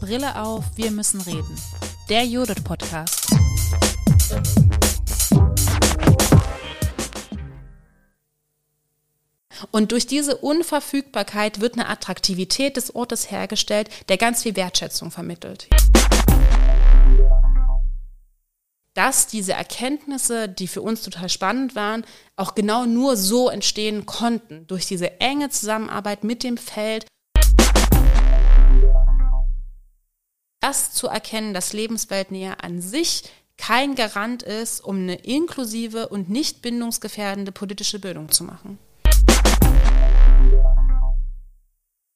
Brille auf, wir müssen reden. Der Judith Podcast. Und durch diese Unverfügbarkeit wird eine Attraktivität des Ortes hergestellt, der ganz viel Wertschätzung vermittelt. Dass diese Erkenntnisse, die für uns total spannend waren, auch genau nur so entstehen konnten, durch diese enge Zusammenarbeit mit dem Feld. Das zu erkennen, dass Lebensweltnähe an sich kein Garant ist, um eine inklusive und nicht bindungsgefährdende politische Bildung zu machen.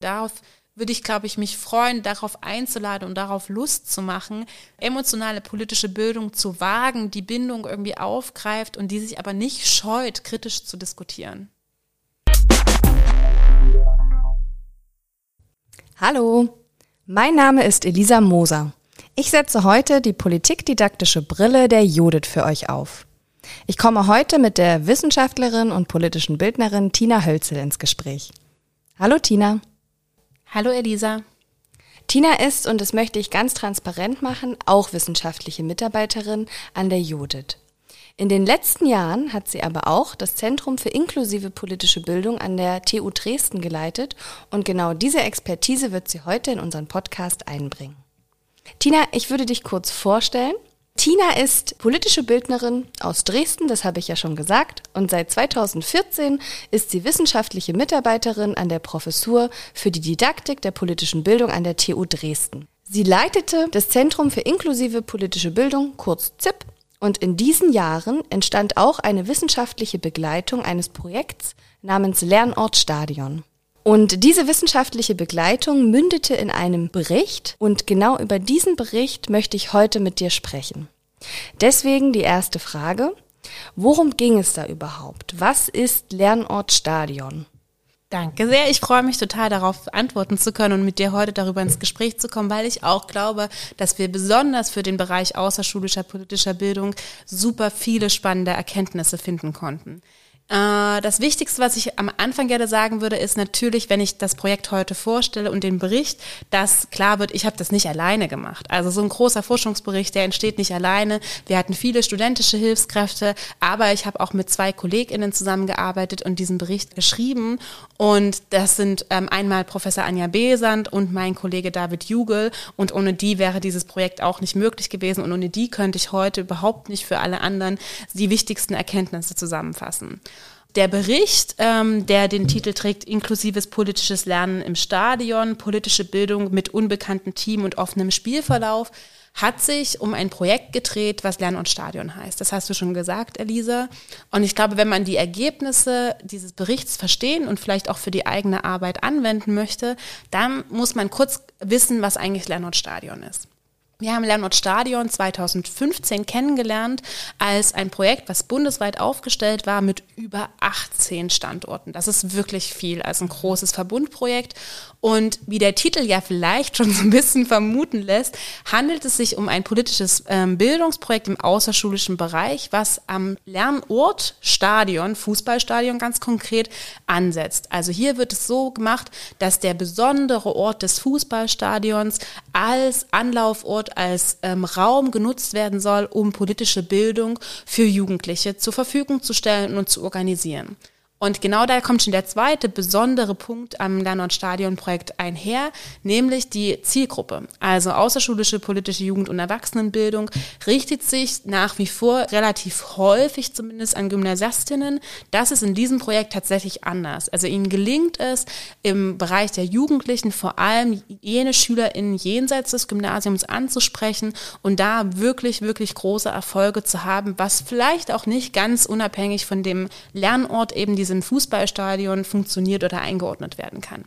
Darauf würde ich, glaube ich, mich freuen, darauf einzuladen und darauf Lust zu machen, emotionale politische Bildung zu wagen, die Bindung irgendwie aufgreift und die sich aber nicht scheut, kritisch zu diskutieren. Hallo, mein Name ist Elisa Moser. Ich setze heute die politikdidaktische Brille der Judith für euch auf. Ich komme heute mit der Wissenschaftlerin und politischen Bildnerin Tina Hölzel ins Gespräch. Hallo Tina. Hallo Elisa. Tina ist, und das möchte ich ganz transparent machen, auch wissenschaftliche Mitarbeiterin an der Judith. In den letzten Jahren hat sie aber auch das Zentrum für inklusive politische Bildung an der TU Dresden geleitet und genau diese Expertise wird sie heute in unseren Podcast einbringen. Tina, ich würde dich kurz vorstellen Tina ist politische Bildnerin aus Dresden, das habe ich ja schon gesagt, und seit 2014 ist sie wissenschaftliche Mitarbeiterin an der Professur für die Didaktik der politischen Bildung an der TU Dresden. Sie leitete das Zentrum für inklusive politische Bildung, kurz ZIP, und in diesen Jahren entstand auch eine wissenschaftliche Begleitung eines Projekts namens Lernort Stadion. Und diese wissenschaftliche Begleitung mündete in einem Bericht und genau über diesen Bericht möchte ich heute mit dir sprechen. Deswegen die erste Frage. Worum ging es da überhaupt? Was ist Lernort Stadion? Danke sehr. Ich freue mich total darauf antworten zu können und mit dir heute darüber ins Gespräch zu kommen, weil ich auch glaube, dass wir besonders für den Bereich außerschulischer politischer Bildung super viele spannende Erkenntnisse finden konnten. Äh, das Wichtigste, was ich am Anfang gerne sagen würde, ist natürlich, wenn ich das Projekt heute vorstelle und den Bericht, dass klar wird, ich habe das nicht alleine gemacht. Also so ein großer Forschungsbericht, der entsteht nicht alleine. Wir hatten viele studentische Hilfskräfte, aber ich habe auch mit zwei KollegInnen zusammengearbeitet und diesen Bericht geschrieben. Und das sind ähm, einmal Professor Anja Besand und mein Kollege David Jugel. Und ohne die wäre dieses Projekt auch nicht möglich gewesen. Und ohne die könnte ich heute überhaupt nicht für alle anderen die wichtigsten Erkenntnisse zusammenfassen. Der Bericht, ähm, der den Titel trägt, inklusives politisches Lernen im Stadion, politische Bildung mit unbekanntem Team und offenem Spielverlauf, hat sich um ein Projekt gedreht, was Lernen und Stadion heißt. Das hast du schon gesagt, Elisa. Und ich glaube, wenn man die Ergebnisse dieses Berichts verstehen und vielleicht auch für die eigene Arbeit anwenden möchte, dann muss man kurz wissen, was eigentlich Lernen und Stadion ist. Wir haben Lernort Stadion 2015 kennengelernt als ein Projekt, was bundesweit aufgestellt war mit über 18 Standorten. Das ist wirklich viel, als ein großes Verbundprojekt. Und wie der Titel ja vielleicht schon so ein bisschen vermuten lässt, handelt es sich um ein politisches ähm, Bildungsprojekt im außerschulischen Bereich, was am Lernort Stadion, Fußballstadion ganz konkret, ansetzt. Also hier wird es so gemacht, dass der besondere Ort des Fußballstadions als Anlaufort, als ähm, Raum genutzt werden soll, um politische Bildung für Jugendliche zur Verfügung zu stellen und zu organisieren. Und genau da kommt schon der zweite besondere Punkt am Lernort-Stadion-Projekt einher, nämlich die Zielgruppe. Also außerschulische politische Jugend- und Erwachsenenbildung richtet sich nach wie vor relativ häufig zumindest an Gymnasiastinnen. Das ist in diesem Projekt tatsächlich anders. Also ihnen gelingt es im Bereich der Jugendlichen vor allem jene SchülerInnen jenseits des Gymnasiums anzusprechen und da wirklich, wirklich große Erfolge zu haben, was vielleicht auch nicht ganz unabhängig von dem Lernort eben diese diesem Fußballstadion funktioniert oder eingeordnet werden kann.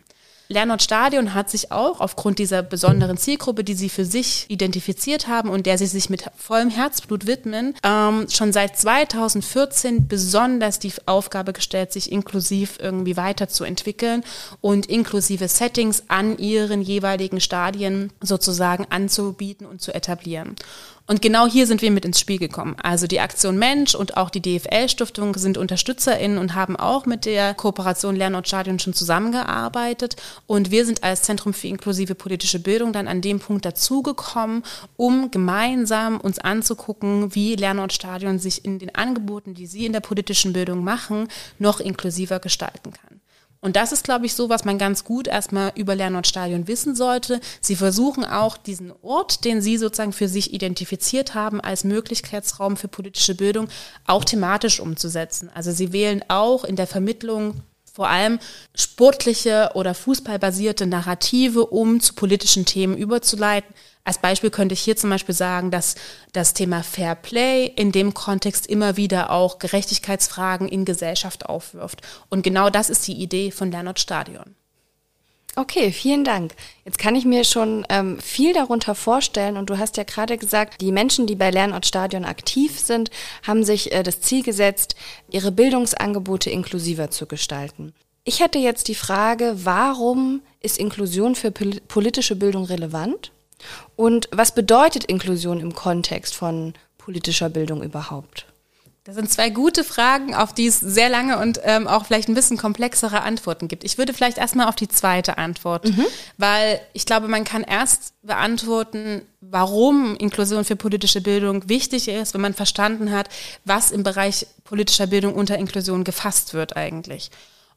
Lernort Stadion hat sich auch aufgrund dieser besonderen Zielgruppe, die sie für sich identifiziert haben und der sie sich mit vollem Herzblut widmen, ähm, schon seit 2014 besonders die Aufgabe gestellt, sich inklusiv irgendwie weiterzuentwickeln und inklusive Settings an ihren jeweiligen Stadien sozusagen anzubieten und zu etablieren. Und genau hier sind wir mit ins Spiel gekommen. Also die Aktion Mensch und auch die DFL-Stiftung sind UnterstützerInnen und haben auch mit der Kooperation Lernort-Stadion schon zusammengearbeitet. Und wir sind als Zentrum für inklusive politische Bildung dann an dem Punkt dazugekommen, um gemeinsam uns anzugucken, wie Lernort-Stadion sich in den Angeboten, die sie in der politischen Bildung machen, noch inklusiver gestalten kann. Und das ist, glaube ich, so, was man ganz gut erstmal über Lernortstadion wissen sollte. Sie versuchen auch diesen Ort, den Sie sozusagen für sich identifiziert haben, als Möglichkeitsraum für politische Bildung auch thematisch umzusetzen. Also Sie wählen auch in der Vermittlung vor allem sportliche oder fußballbasierte Narrative, um zu politischen Themen überzuleiten. Als Beispiel könnte ich hier zum Beispiel sagen, dass das Thema Fair Play in dem Kontext immer wieder auch Gerechtigkeitsfragen in Gesellschaft aufwirft. Und genau das ist die Idee von Lernort Stadion. Okay, vielen Dank. Jetzt kann ich mir schon ähm, viel darunter vorstellen und du hast ja gerade gesagt, die Menschen, die bei Lernort Stadion aktiv sind, haben sich äh, das Ziel gesetzt, ihre Bildungsangebote inklusiver zu gestalten. Ich hätte jetzt die Frage, warum ist Inklusion für politische Bildung relevant? Und was bedeutet Inklusion im Kontext von politischer Bildung überhaupt? Das sind zwei gute Fragen, auf die es sehr lange und ähm, auch vielleicht ein bisschen komplexere Antworten gibt. Ich würde vielleicht erstmal auf die zweite Antwort, mhm. weil ich glaube, man kann erst beantworten, warum Inklusion für politische Bildung wichtig ist, wenn man verstanden hat, was im Bereich politischer Bildung unter Inklusion gefasst wird eigentlich.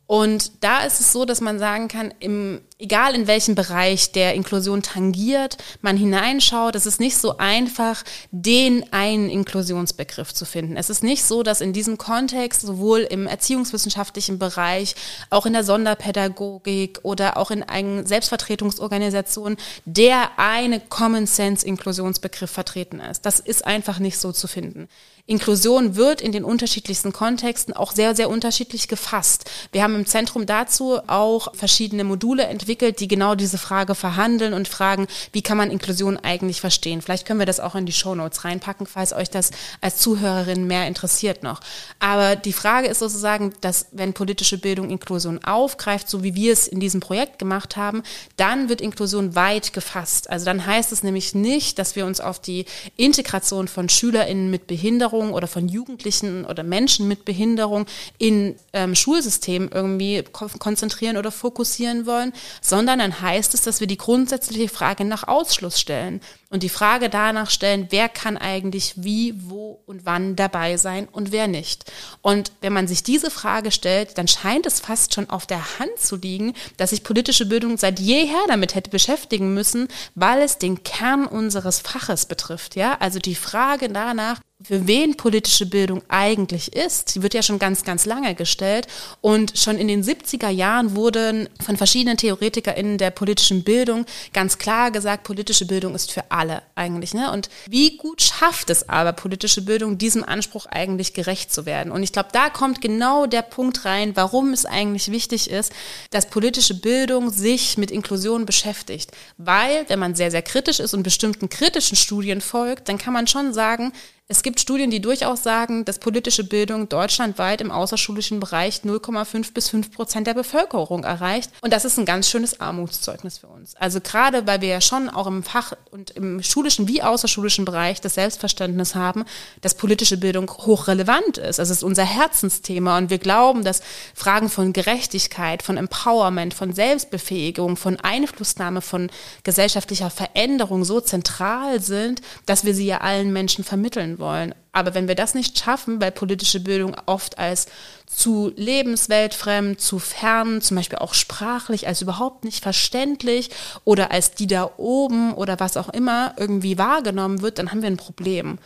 Und da ist es so, dass man sagen kann, im, egal in welchem Bereich der Inklusion tangiert, man hineinschaut, es ist nicht so einfach, den einen Inklusionsbegriff zu finden. Es ist nicht so, dass in diesem Kontext sowohl im erziehungswissenschaftlichen Bereich, auch in der Sonderpädagogik oder auch in einer Selbstvertretungsorganisation der eine Common Sense Inklusionsbegriff vertreten ist. Das ist einfach nicht so zu finden. Inklusion wird in den unterschiedlichsten Kontexten auch sehr, sehr unterschiedlich gefasst. Wir haben im Zentrum dazu auch verschiedene Module entwickelt, die genau diese Frage verhandeln und fragen, wie kann man Inklusion eigentlich verstehen. Vielleicht können wir das auch in die Show Notes reinpacken, falls euch das als Zuhörerin mehr interessiert noch. Aber die Frage ist sozusagen, dass wenn politische Bildung Inklusion aufgreift, so wie wir es in diesem Projekt gemacht haben, dann wird Inklusion weit gefasst. Also dann heißt es nämlich nicht, dass wir uns auf die Integration von SchülerInnen mit Behinderung Behinderung oder von Jugendlichen oder Menschen mit Behinderung in ähm, Schulsystem irgendwie ko konzentrieren oder fokussieren wollen, sondern dann heißt es, dass wir die grundsätzliche Frage nach Ausschluss stellen und die Frage danach stellen, wer kann eigentlich wie, wo und wann dabei sein und wer nicht. Und wenn man sich diese Frage stellt, dann scheint es fast schon auf der Hand zu liegen, dass sich politische Bildung seit jeher damit hätte beschäftigen müssen, weil es den Kern unseres Faches betrifft. Ja, also die Frage danach, für wen politische Bildung eigentlich ist. Sie wird ja schon ganz, ganz lange gestellt. Und schon in den 70er Jahren wurden von verschiedenen TheoretikerInnen der politischen Bildung ganz klar gesagt, politische Bildung ist für alle eigentlich. Ne? Und wie gut schafft es aber politische Bildung, diesem Anspruch eigentlich gerecht zu werden? Und ich glaube, da kommt genau der Punkt rein, warum es eigentlich wichtig ist, dass politische Bildung sich mit Inklusion beschäftigt. Weil, wenn man sehr, sehr kritisch ist und bestimmten kritischen Studien folgt, dann kann man schon sagen, es gibt Studien, die durchaus sagen, dass politische Bildung deutschlandweit im außerschulischen Bereich 0,5 bis 5 Prozent der Bevölkerung erreicht. Und das ist ein ganz schönes Armutszeugnis für uns. Also gerade, weil wir ja schon auch im Fach und im schulischen wie außerschulischen Bereich das Selbstverständnis haben, dass politische Bildung hochrelevant ist. Also es ist unser Herzensthema und wir glauben, dass Fragen von Gerechtigkeit, von Empowerment, von Selbstbefähigung, von Einflussnahme, von gesellschaftlicher Veränderung so zentral sind, dass wir sie ja allen Menschen vermitteln wollen. Aber wenn wir das nicht schaffen, weil politische Bildung oft als zu lebensweltfremd, zu fern, zum Beispiel auch sprachlich, als überhaupt nicht verständlich oder als die da oben oder was auch immer irgendwie wahrgenommen wird, dann haben wir ein Problem.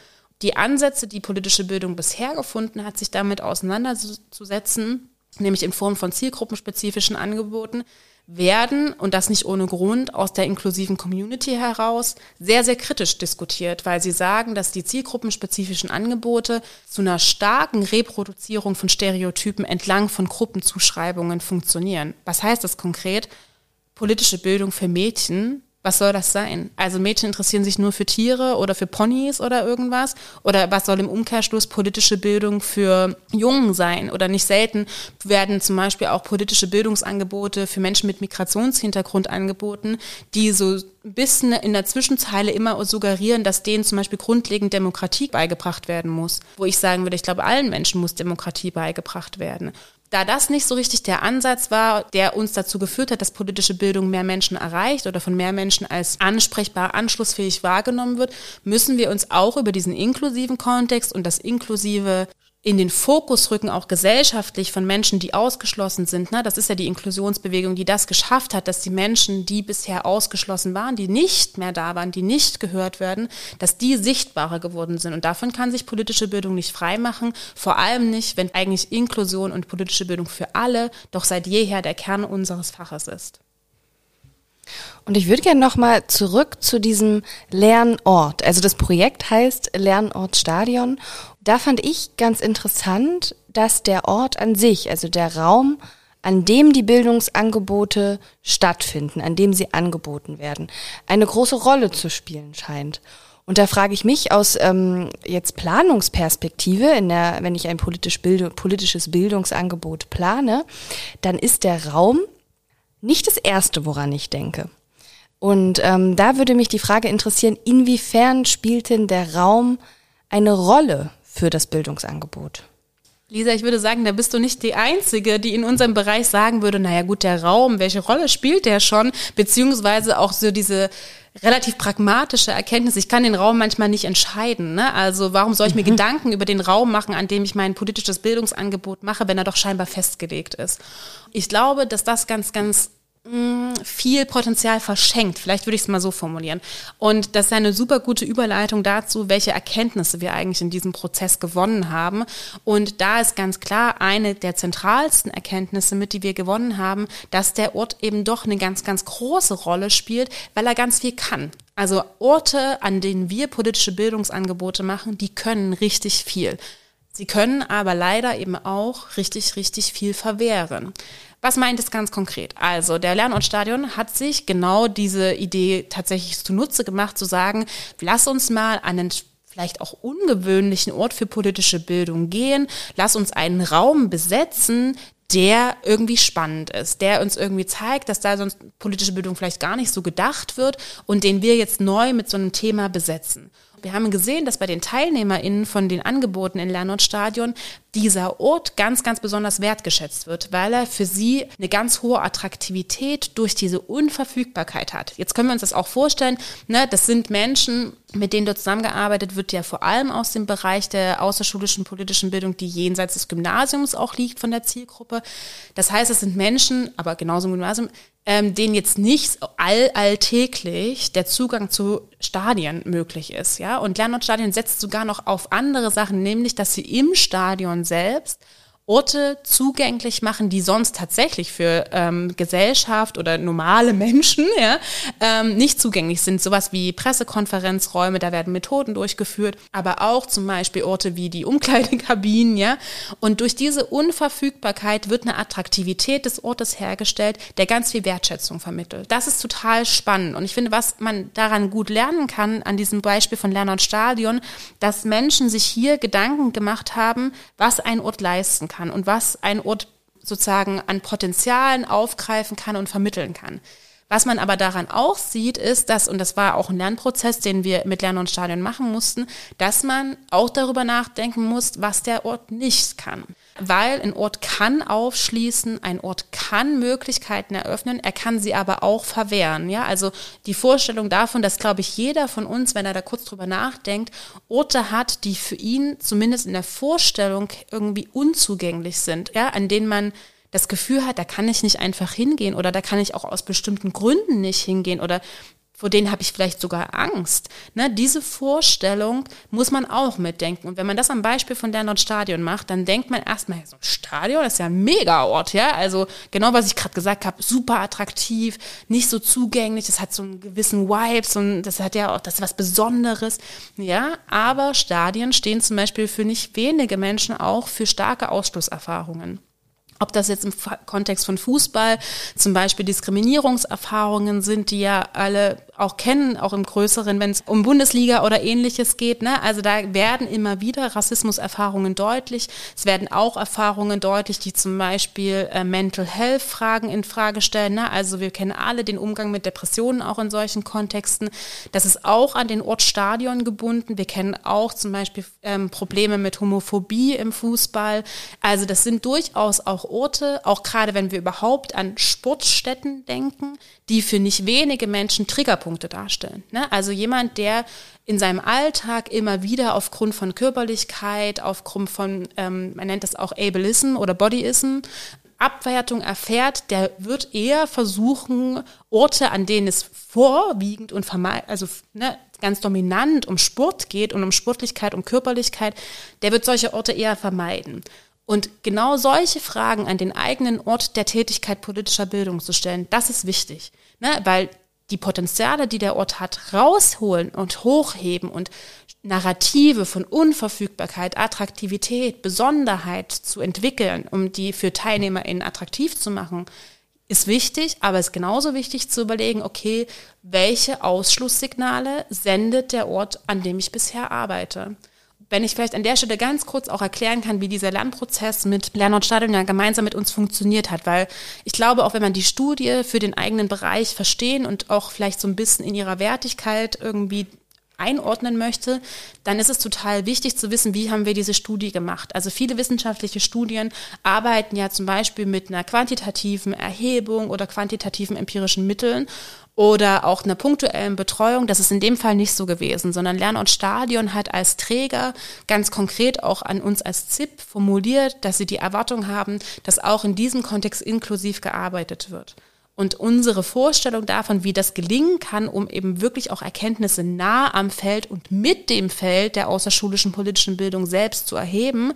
Die Ansätze, die politische Bildung bisher gefunden hat, sich damit auseinanderzusetzen, nämlich in Form von zielgruppenspezifischen Angeboten, werden, und das nicht ohne Grund, aus der inklusiven Community heraus sehr, sehr kritisch diskutiert, weil sie sagen, dass die zielgruppenspezifischen Angebote zu einer starken Reproduzierung von Stereotypen entlang von Gruppenzuschreibungen funktionieren. Was heißt das konkret? Politische Bildung für Mädchen Was soll das sein? Also Mädchen interessieren sich nur für Tiere oder für Ponys oder irgendwas? Oder was soll im Umkehrschluss politische Bildung für Jungen sein? Oder nicht selten werden zum Beispiel auch politische Bildungsangebote für Menschen mit Migrationshintergrund angeboten, die so ein bisschen in der Zwischenzeile immer suggerieren, dass denen zum Beispiel grundlegend Demokratie beigebracht werden muss. Wo ich sagen würde, ich glaube, allen Menschen muss Demokratie beigebracht werden. Da das nicht so richtig der Ansatz war, der uns dazu geführt hat, dass politische Bildung mehr Menschen erreicht oder von mehr Menschen als ansprechbar, anschlussfähig wahrgenommen wird, müssen wir uns auch über diesen inklusiven Kontext und das inklusive in den Fokus rücken, auch gesellschaftlich von Menschen, die ausgeschlossen sind. Ne? Das ist ja die Inklusionsbewegung, die das geschafft hat, dass die Menschen, die bisher ausgeschlossen waren, die nicht mehr da waren, die nicht gehört werden, dass die sichtbarer geworden sind. Und davon kann sich politische Bildung nicht freimachen, vor allem nicht, wenn eigentlich Inklusion und politische Bildung für alle doch seit jeher der Kern unseres Faches ist. Und ich würde gerne nochmal zurück zu diesem Lernort. Also das Projekt heißt Lernort Stadion. Da fand ich ganz interessant, dass der Ort an sich, also der Raum, an dem die Bildungsangebote stattfinden, an dem sie angeboten werden, eine große Rolle zu spielen scheint. Und da frage ich mich aus ähm, jetzt Planungsperspektive, in der, wenn ich ein politisch Bild, politisches Bildungsangebot plane, dann ist der Raum nicht das Erste, woran ich denke. Und ähm, da würde mich die Frage interessieren, inwiefern spielt denn der Raum eine Rolle für das Bildungsangebot? Lisa, ich würde sagen, da bist du nicht die Einzige, die in unserem Bereich sagen würde, naja gut, der Raum, welche Rolle spielt der schon? Beziehungsweise auch so diese relativ pragmatische Erkenntnis, ich kann den Raum manchmal nicht entscheiden. Ne? Also warum soll ich mir mhm. Gedanken über den Raum machen, an dem ich mein politisches Bildungsangebot mache, wenn er doch scheinbar festgelegt ist? Ich glaube, dass das ganz, ganz viel Potenzial verschenkt. Vielleicht würde ich es mal so formulieren. Und das ist eine super gute Überleitung dazu, welche Erkenntnisse wir eigentlich in diesem Prozess gewonnen haben. Und da ist ganz klar eine der zentralsten Erkenntnisse mit, die wir gewonnen haben, dass der Ort eben doch eine ganz, ganz große Rolle spielt, weil er ganz viel kann. Also Orte, an denen wir politische Bildungsangebote machen, die können richtig viel. Sie können aber leider eben auch richtig, richtig viel verwehren. Was meint es ganz konkret? Also der Lernortstadion hat sich genau diese Idee tatsächlich zunutze gemacht, zu sagen, lass uns mal einen vielleicht auch ungewöhnlichen Ort für politische Bildung gehen, lass uns einen Raum besetzen, der irgendwie spannend ist, der uns irgendwie zeigt, dass da sonst politische Bildung vielleicht gar nicht so gedacht wird und den wir jetzt neu mit so einem Thema besetzen. Wir haben gesehen, dass bei den TeilnehmerInnen von den Angeboten in Lernortstadion dieser Ort ganz, ganz besonders wertgeschätzt wird, weil er für sie eine ganz hohe Attraktivität durch diese Unverfügbarkeit hat. Jetzt können wir uns das auch vorstellen, ne, das sind Menschen, mit denen dort zusammengearbeitet wird, ja vor allem aus dem Bereich der außerschulischen politischen Bildung, die jenseits des Gymnasiums auch liegt von der Zielgruppe. Das heißt, es sind Menschen, aber genauso im Gymnasium, ähm, denen jetzt nicht all, alltäglich der Zugang zu Stadien möglich ist. Ja? Und Lernortstadien setzt sogar noch auf andere Sachen, nämlich, dass sie im Stadion selbst Orte zugänglich machen, die sonst tatsächlich für ähm, Gesellschaft oder normale Menschen ja, ähm, nicht zugänglich sind. Sowas wie Pressekonferenzräume, da werden Methoden durchgeführt, aber auch zum Beispiel Orte wie die Umkleidekabinen. Ja. Und durch diese Unverfügbarkeit wird eine Attraktivität des Ortes hergestellt, der ganz viel Wertschätzung vermittelt. Das ist total spannend. Und ich finde, was man daran gut lernen kann, an diesem Beispiel von Lerner und Stadion, dass Menschen sich hier Gedanken gemacht haben, was ein Ort leisten kann kann und was ein Ort sozusagen an Potenzialen aufgreifen kann und vermitteln kann. Was man aber daran auch sieht, ist, dass, und das war auch ein Lernprozess, den wir mit Lernen und Stadion machen mussten, dass man auch darüber nachdenken muss, was der Ort nicht kann. Weil ein Ort kann aufschließen, ein Ort kann Möglichkeiten eröffnen, er kann sie aber auch verwehren. Ja, also die Vorstellung davon, dass, glaube ich, jeder von uns, wenn er da kurz drüber nachdenkt, Orte hat, die für ihn zumindest in der Vorstellung irgendwie unzugänglich sind, ja, an denen man das Gefühl hat, da kann ich nicht einfach hingehen oder da kann ich auch aus bestimmten Gründen nicht hingehen oder vor denen habe ich vielleicht sogar Angst. Ne, diese Vorstellung muss man auch mitdenken. Und wenn man das am Beispiel von der Nordstadion macht, dann denkt man erstmal, so ein Stadion, ist ja ein Mega-Ort, ja. Also genau, was ich gerade gesagt habe, super attraktiv, nicht so zugänglich, das hat so einen gewissen Vibe, so ein, das hat ja auch, das ist was Besonderes, ja. Aber Stadien stehen zum Beispiel für nicht wenige Menschen auch für starke Ausschlusserfahrungen. Ob das jetzt im Kontext von Fußball zum Beispiel Diskriminierungserfahrungen sind, die ja alle auch kennen, auch im Größeren, wenn es um Bundesliga oder ähnliches geht. Ne? Also da werden immer wieder Rassismuserfahrungen deutlich. Es werden auch Erfahrungen deutlich, die zum Beispiel äh, Mental Health Fragen in Frage stellen. Ne? Also wir kennen alle den Umgang mit Depressionen auch in solchen Kontexten. Das ist auch an den Ort Stadion gebunden. Wir kennen auch zum Beispiel ähm, Probleme mit Homophobie im Fußball. Also das sind durchaus auch Orte, auch gerade wenn wir überhaupt an Sportstätten denken, die für nicht wenige Menschen Triggerpunkte darstellen. Ne? Also jemand, der in seinem Alltag immer wieder aufgrund von Körperlichkeit, aufgrund von, ähm, man nennt das auch Ableism oder Bodyism, Abwertung erfährt, der wird eher versuchen, Orte, an denen es vorwiegend und also ne, ganz dominant um Sport geht und um Sportlichkeit, um Körperlichkeit, der wird solche Orte eher vermeiden. Und genau solche Fragen an den eigenen Ort der Tätigkeit politischer Bildung zu stellen, das ist wichtig. Ne? Weil die Potenziale, die der Ort hat, rausholen und hochheben und Narrative von Unverfügbarkeit, Attraktivität, Besonderheit zu entwickeln, um die für TeilnehmerInnen attraktiv zu machen, ist wichtig, aber es ist genauso wichtig zu überlegen, okay, welche Ausschlusssignale sendet der Ort, an dem ich bisher arbeite? Wenn ich vielleicht an der Stelle ganz kurz auch erklären kann, wie dieser Lernprozess mit Lernort Stadion ja gemeinsam mit uns funktioniert hat, weil ich glaube, auch wenn man die Studie für den eigenen Bereich verstehen und auch vielleicht so ein bisschen in ihrer Wertigkeit irgendwie einordnen möchte, dann ist es total wichtig zu wissen, wie haben wir diese Studie gemacht. Also viele wissenschaftliche Studien arbeiten ja zum Beispiel mit einer quantitativen Erhebung oder quantitativen empirischen Mitteln oder auch einer punktuellen Betreuung. Das ist in dem Fall nicht so gewesen, sondern Lernort Stadion hat als Träger ganz konkret auch an uns als ZIP formuliert, dass sie die Erwartung haben, dass auch in diesem Kontext inklusiv gearbeitet wird. Und unsere Vorstellung davon, wie das gelingen kann, um eben wirklich auch Erkenntnisse nah am Feld und mit dem Feld der außerschulischen politischen Bildung selbst zu erheben,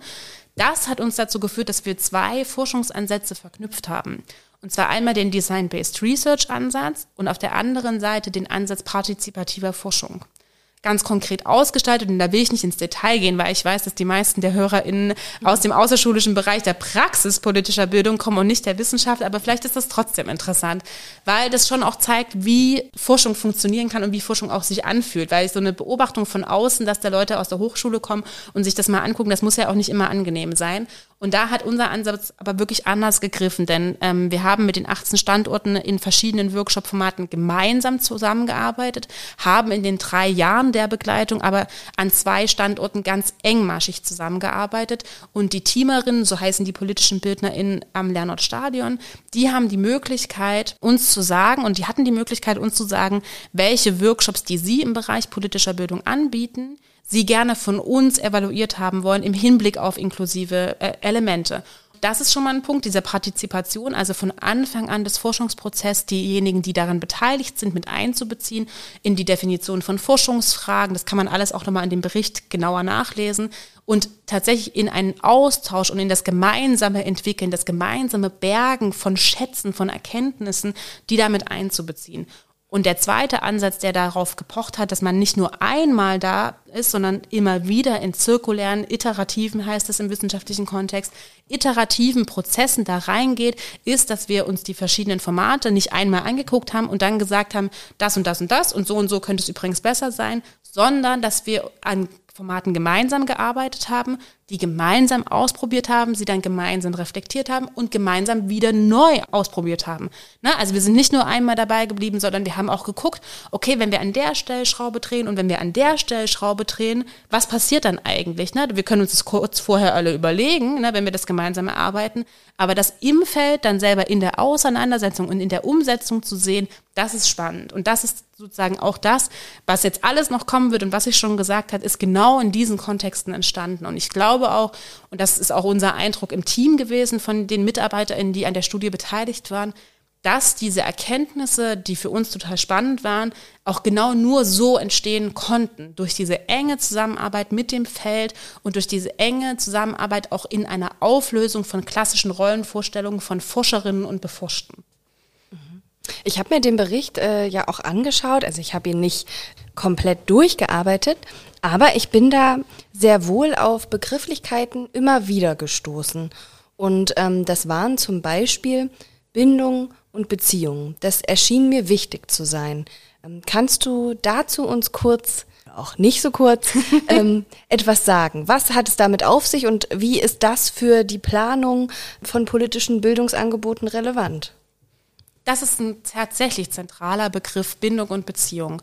das hat uns dazu geführt, dass wir zwei Forschungsansätze verknüpft haben. Und zwar einmal den Design-Based Research Ansatz und auf der anderen Seite den Ansatz partizipativer Forschung ganz konkret ausgestaltet. Und da will ich nicht ins Detail gehen, weil ich weiß, dass die meisten der HörerInnen aus dem außerschulischen Bereich der Praxis politischer Bildung kommen und nicht der Wissenschaft. Aber vielleicht ist das trotzdem interessant, weil das schon auch zeigt, wie Forschung funktionieren kann und wie Forschung auch sich anfühlt. Weil so eine Beobachtung von außen, dass da Leute aus der Hochschule kommen und sich das mal angucken, das muss ja auch nicht immer angenehm sein. Und da hat unser Ansatz aber wirklich anders gegriffen, denn ähm, wir haben mit den 18 Standorten in verschiedenen Workshop-Formaten gemeinsam zusammengearbeitet, haben in den drei Jahren der Begleitung aber an zwei Standorten ganz engmaschig zusammengearbeitet. Und die Teamerinnen, so heißen die politischen BildnerInnen am Lernort Stadion, die haben die Möglichkeit, uns zu sagen, und die hatten die Möglichkeit, uns zu sagen, welche Workshops, die sie im Bereich politischer Bildung anbieten, sie gerne von uns evaluiert haben wollen im Hinblick auf inklusive äh, Elemente. Das ist schon mal ein Punkt dieser Partizipation, also von Anfang an des Forschungsprozesses diejenigen, die daran beteiligt sind, mit einzubeziehen in die Definition von Forschungsfragen. Das kann man alles auch nochmal in dem Bericht genauer nachlesen und tatsächlich in einen Austausch und in das gemeinsame Entwickeln, das gemeinsame Bergen von Schätzen, von Erkenntnissen, die damit einzubeziehen. Und der zweite Ansatz, der darauf gepocht hat, dass man nicht nur einmal da ist, sondern immer wieder in zirkulären, iterativen, heißt es im wissenschaftlichen Kontext, iterativen Prozessen da reingeht, ist, dass wir uns die verschiedenen Formate nicht einmal angeguckt haben und dann gesagt haben, das und das und das und so und so könnte es übrigens besser sein, sondern dass wir an Formaten gemeinsam gearbeitet haben, die gemeinsam ausprobiert haben, sie dann gemeinsam reflektiert haben und gemeinsam wieder neu ausprobiert haben. Ne? Also wir sind nicht nur einmal dabei geblieben, sondern wir haben auch geguckt, okay, wenn wir an der Stellschraube drehen und wenn wir an der Stellschraube drehen, was passiert dann eigentlich? Ne? Wir können uns das kurz vorher alle überlegen, ne, wenn wir das gemeinsam erarbeiten, aber das im Feld dann selber in der Auseinandersetzung und in der Umsetzung zu sehen, das ist spannend. Und das ist sozusagen auch das, was jetzt alles noch kommen wird und was ich schon gesagt habe, ist genau in diesen Kontexten entstanden. Und ich glaube auch, und das ist auch unser Eindruck im Team gewesen von den MitarbeiterInnen, die an der Studie beteiligt waren, dass diese Erkenntnisse, die für uns total spannend waren, auch genau nur so entstehen konnten, durch diese enge Zusammenarbeit mit dem Feld und durch diese enge Zusammenarbeit auch in einer Auflösung von klassischen Rollenvorstellungen von Forscherinnen und Beforschten. Ich habe mir den Bericht äh, ja auch angeschaut, also ich habe ihn nicht komplett durchgearbeitet, aber ich bin da sehr wohl auf Begrifflichkeiten immer wieder gestoßen. Und ähm, das waren zum Beispiel Bindung und Beziehungen. Das erschien mir wichtig zu sein. Ähm, kannst du dazu uns kurz, auch nicht so kurz, ähm, etwas sagen? Was hat es damit auf sich und wie ist das für die Planung von politischen Bildungsangeboten relevant? Das ist ein tatsächlich zentraler Begriff Bindung und Beziehung.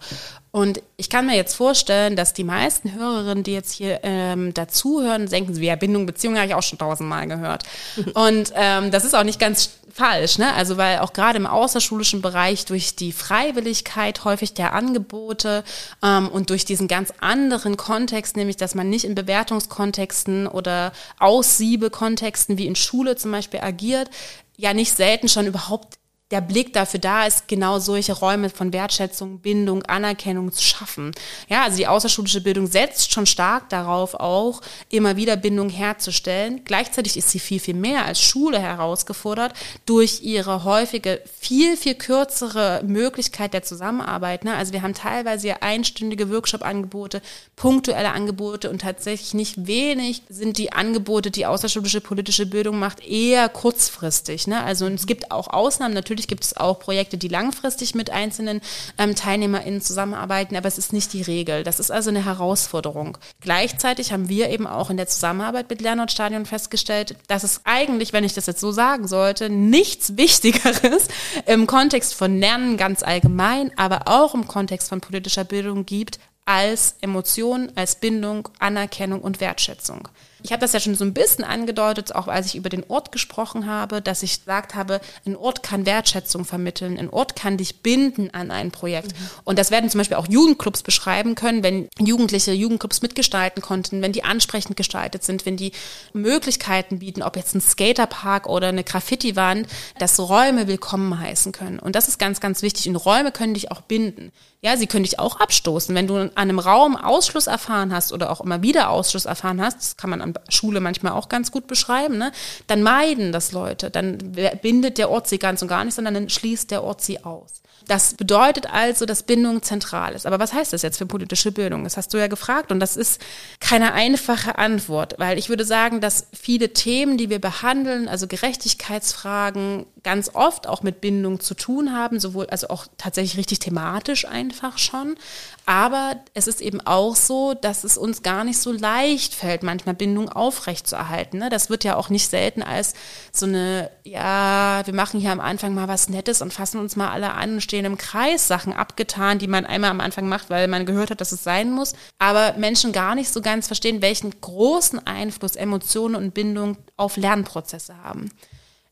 Und ich kann mir jetzt vorstellen, dass die meisten Hörerinnen, die jetzt hier ähm, dazuhören, denken, ja, Bindung, Beziehung habe ich auch schon tausendmal gehört. Und ähm, das ist auch nicht ganz falsch, ne? Also weil auch gerade im außerschulischen Bereich durch die Freiwilligkeit häufig der Angebote ähm, und durch diesen ganz anderen Kontext, nämlich dass man nicht in Bewertungskontexten oder Aussiebekontexten wie in Schule zum Beispiel agiert, ja nicht selten schon überhaupt der Blick dafür da ist, genau solche Räume von Wertschätzung, Bindung, Anerkennung zu schaffen. Ja, also die außerschulische Bildung setzt schon stark darauf auch, immer wieder Bindung herzustellen. Gleichzeitig ist sie viel, viel mehr als Schule herausgefordert durch ihre häufige, viel, viel kürzere Möglichkeit der Zusammenarbeit. Ne? Also wir haben teilweise ja einstündige Workshop-Angebote, punktuelle Angebote und tatsächlich nicht wenig sind die Angebote, die außerschulische politische Bildung macht, eher kurzfristig. Ne? Also es gibt auch Ausnahmen, natürlich Natürlich gibt es auch Projekte, die langfristig mit einzelnen ähm, TeilnehmerInnen zusammenarbeiten, aber es ist nicht die Regel. Das ist also eine Herausforderung. Gleichzeitig haben wir eben auch in der Zusammenarbeit mit Lernortstadion festgestellt, dass es eigentlich, wenn ich das jetzt so sagen sollte, nichts Wichtigeres im Kontext von Lernen ganz allgemein, aber auch im Kontext von politischer Bildung gibt, als Emotion, als Bindung, Anerkennung und Wertschätzung. Ich habe das ja schon so ein bisschen angedeutet, auch als ich über den Ort gesprochen habe, dass ich gesagt habe, ein Ort kann Wertschätzung vermitteln, ein Ort kann dich binden an ein Projekt. Mhm. Und das werden zum Beispiel auch Jugendclubs beschreiben können, wenn Jugendliche Jugendclubs mitgestalten konnten, wenn die ansprechend gestaltet sind, wenn die Möglichkeiten bieten, ob jetzt ein Skaterpark oder eine Graffiti-Wand, dass Räume willkommen heißen können. Und das ist ganz, ganz wichtig. Und Räume können dich auch binden. Ja, sie können dich auch abstoßen. Wenn du an einem Raum Ausschluss erfahren hast oder auch immer wieder Ausschluss erfahren hast, das kann man an Schule manchmal auch ganz gut beschreiben, ne? dann meiden das Leute. Dann bindet der Ort sie ganz und gar nicht, sondern dann schließt der Ort sie aus. Das bedeutet also, dass Bindung zentral ist. Aber was heißt das jetzt für politische Bildung? Das hast du ja gefragt und das ist keine einfache Antwort, weil ich würde sagen, dass viele Themen, die wir behandeln, also Gerechtigkeitsfragen, ganz oft auch mit Bindung zu tun haben, sowohl also auch tatsächlich richtig thematisch einfach schon. Aber es ist eben auch so, dass es uns gar nicht so leicht fällt, manchmal Bindung aufrechtzuerhalten. Ne? Das wird ja auch nicht selten als so eine, ja, wir machen hier am Anfang mal was Nettes und fassen uns mal alle an und stehen im Kreis Sachen abgetan, die man einmal am Anfang macht, weil man gehört hat, dass es sein muss. Aber Menschen gar nicht so ganz verstehen, welchen großen Einfluss Emotionen und Bindung auf Lernprozesse haben.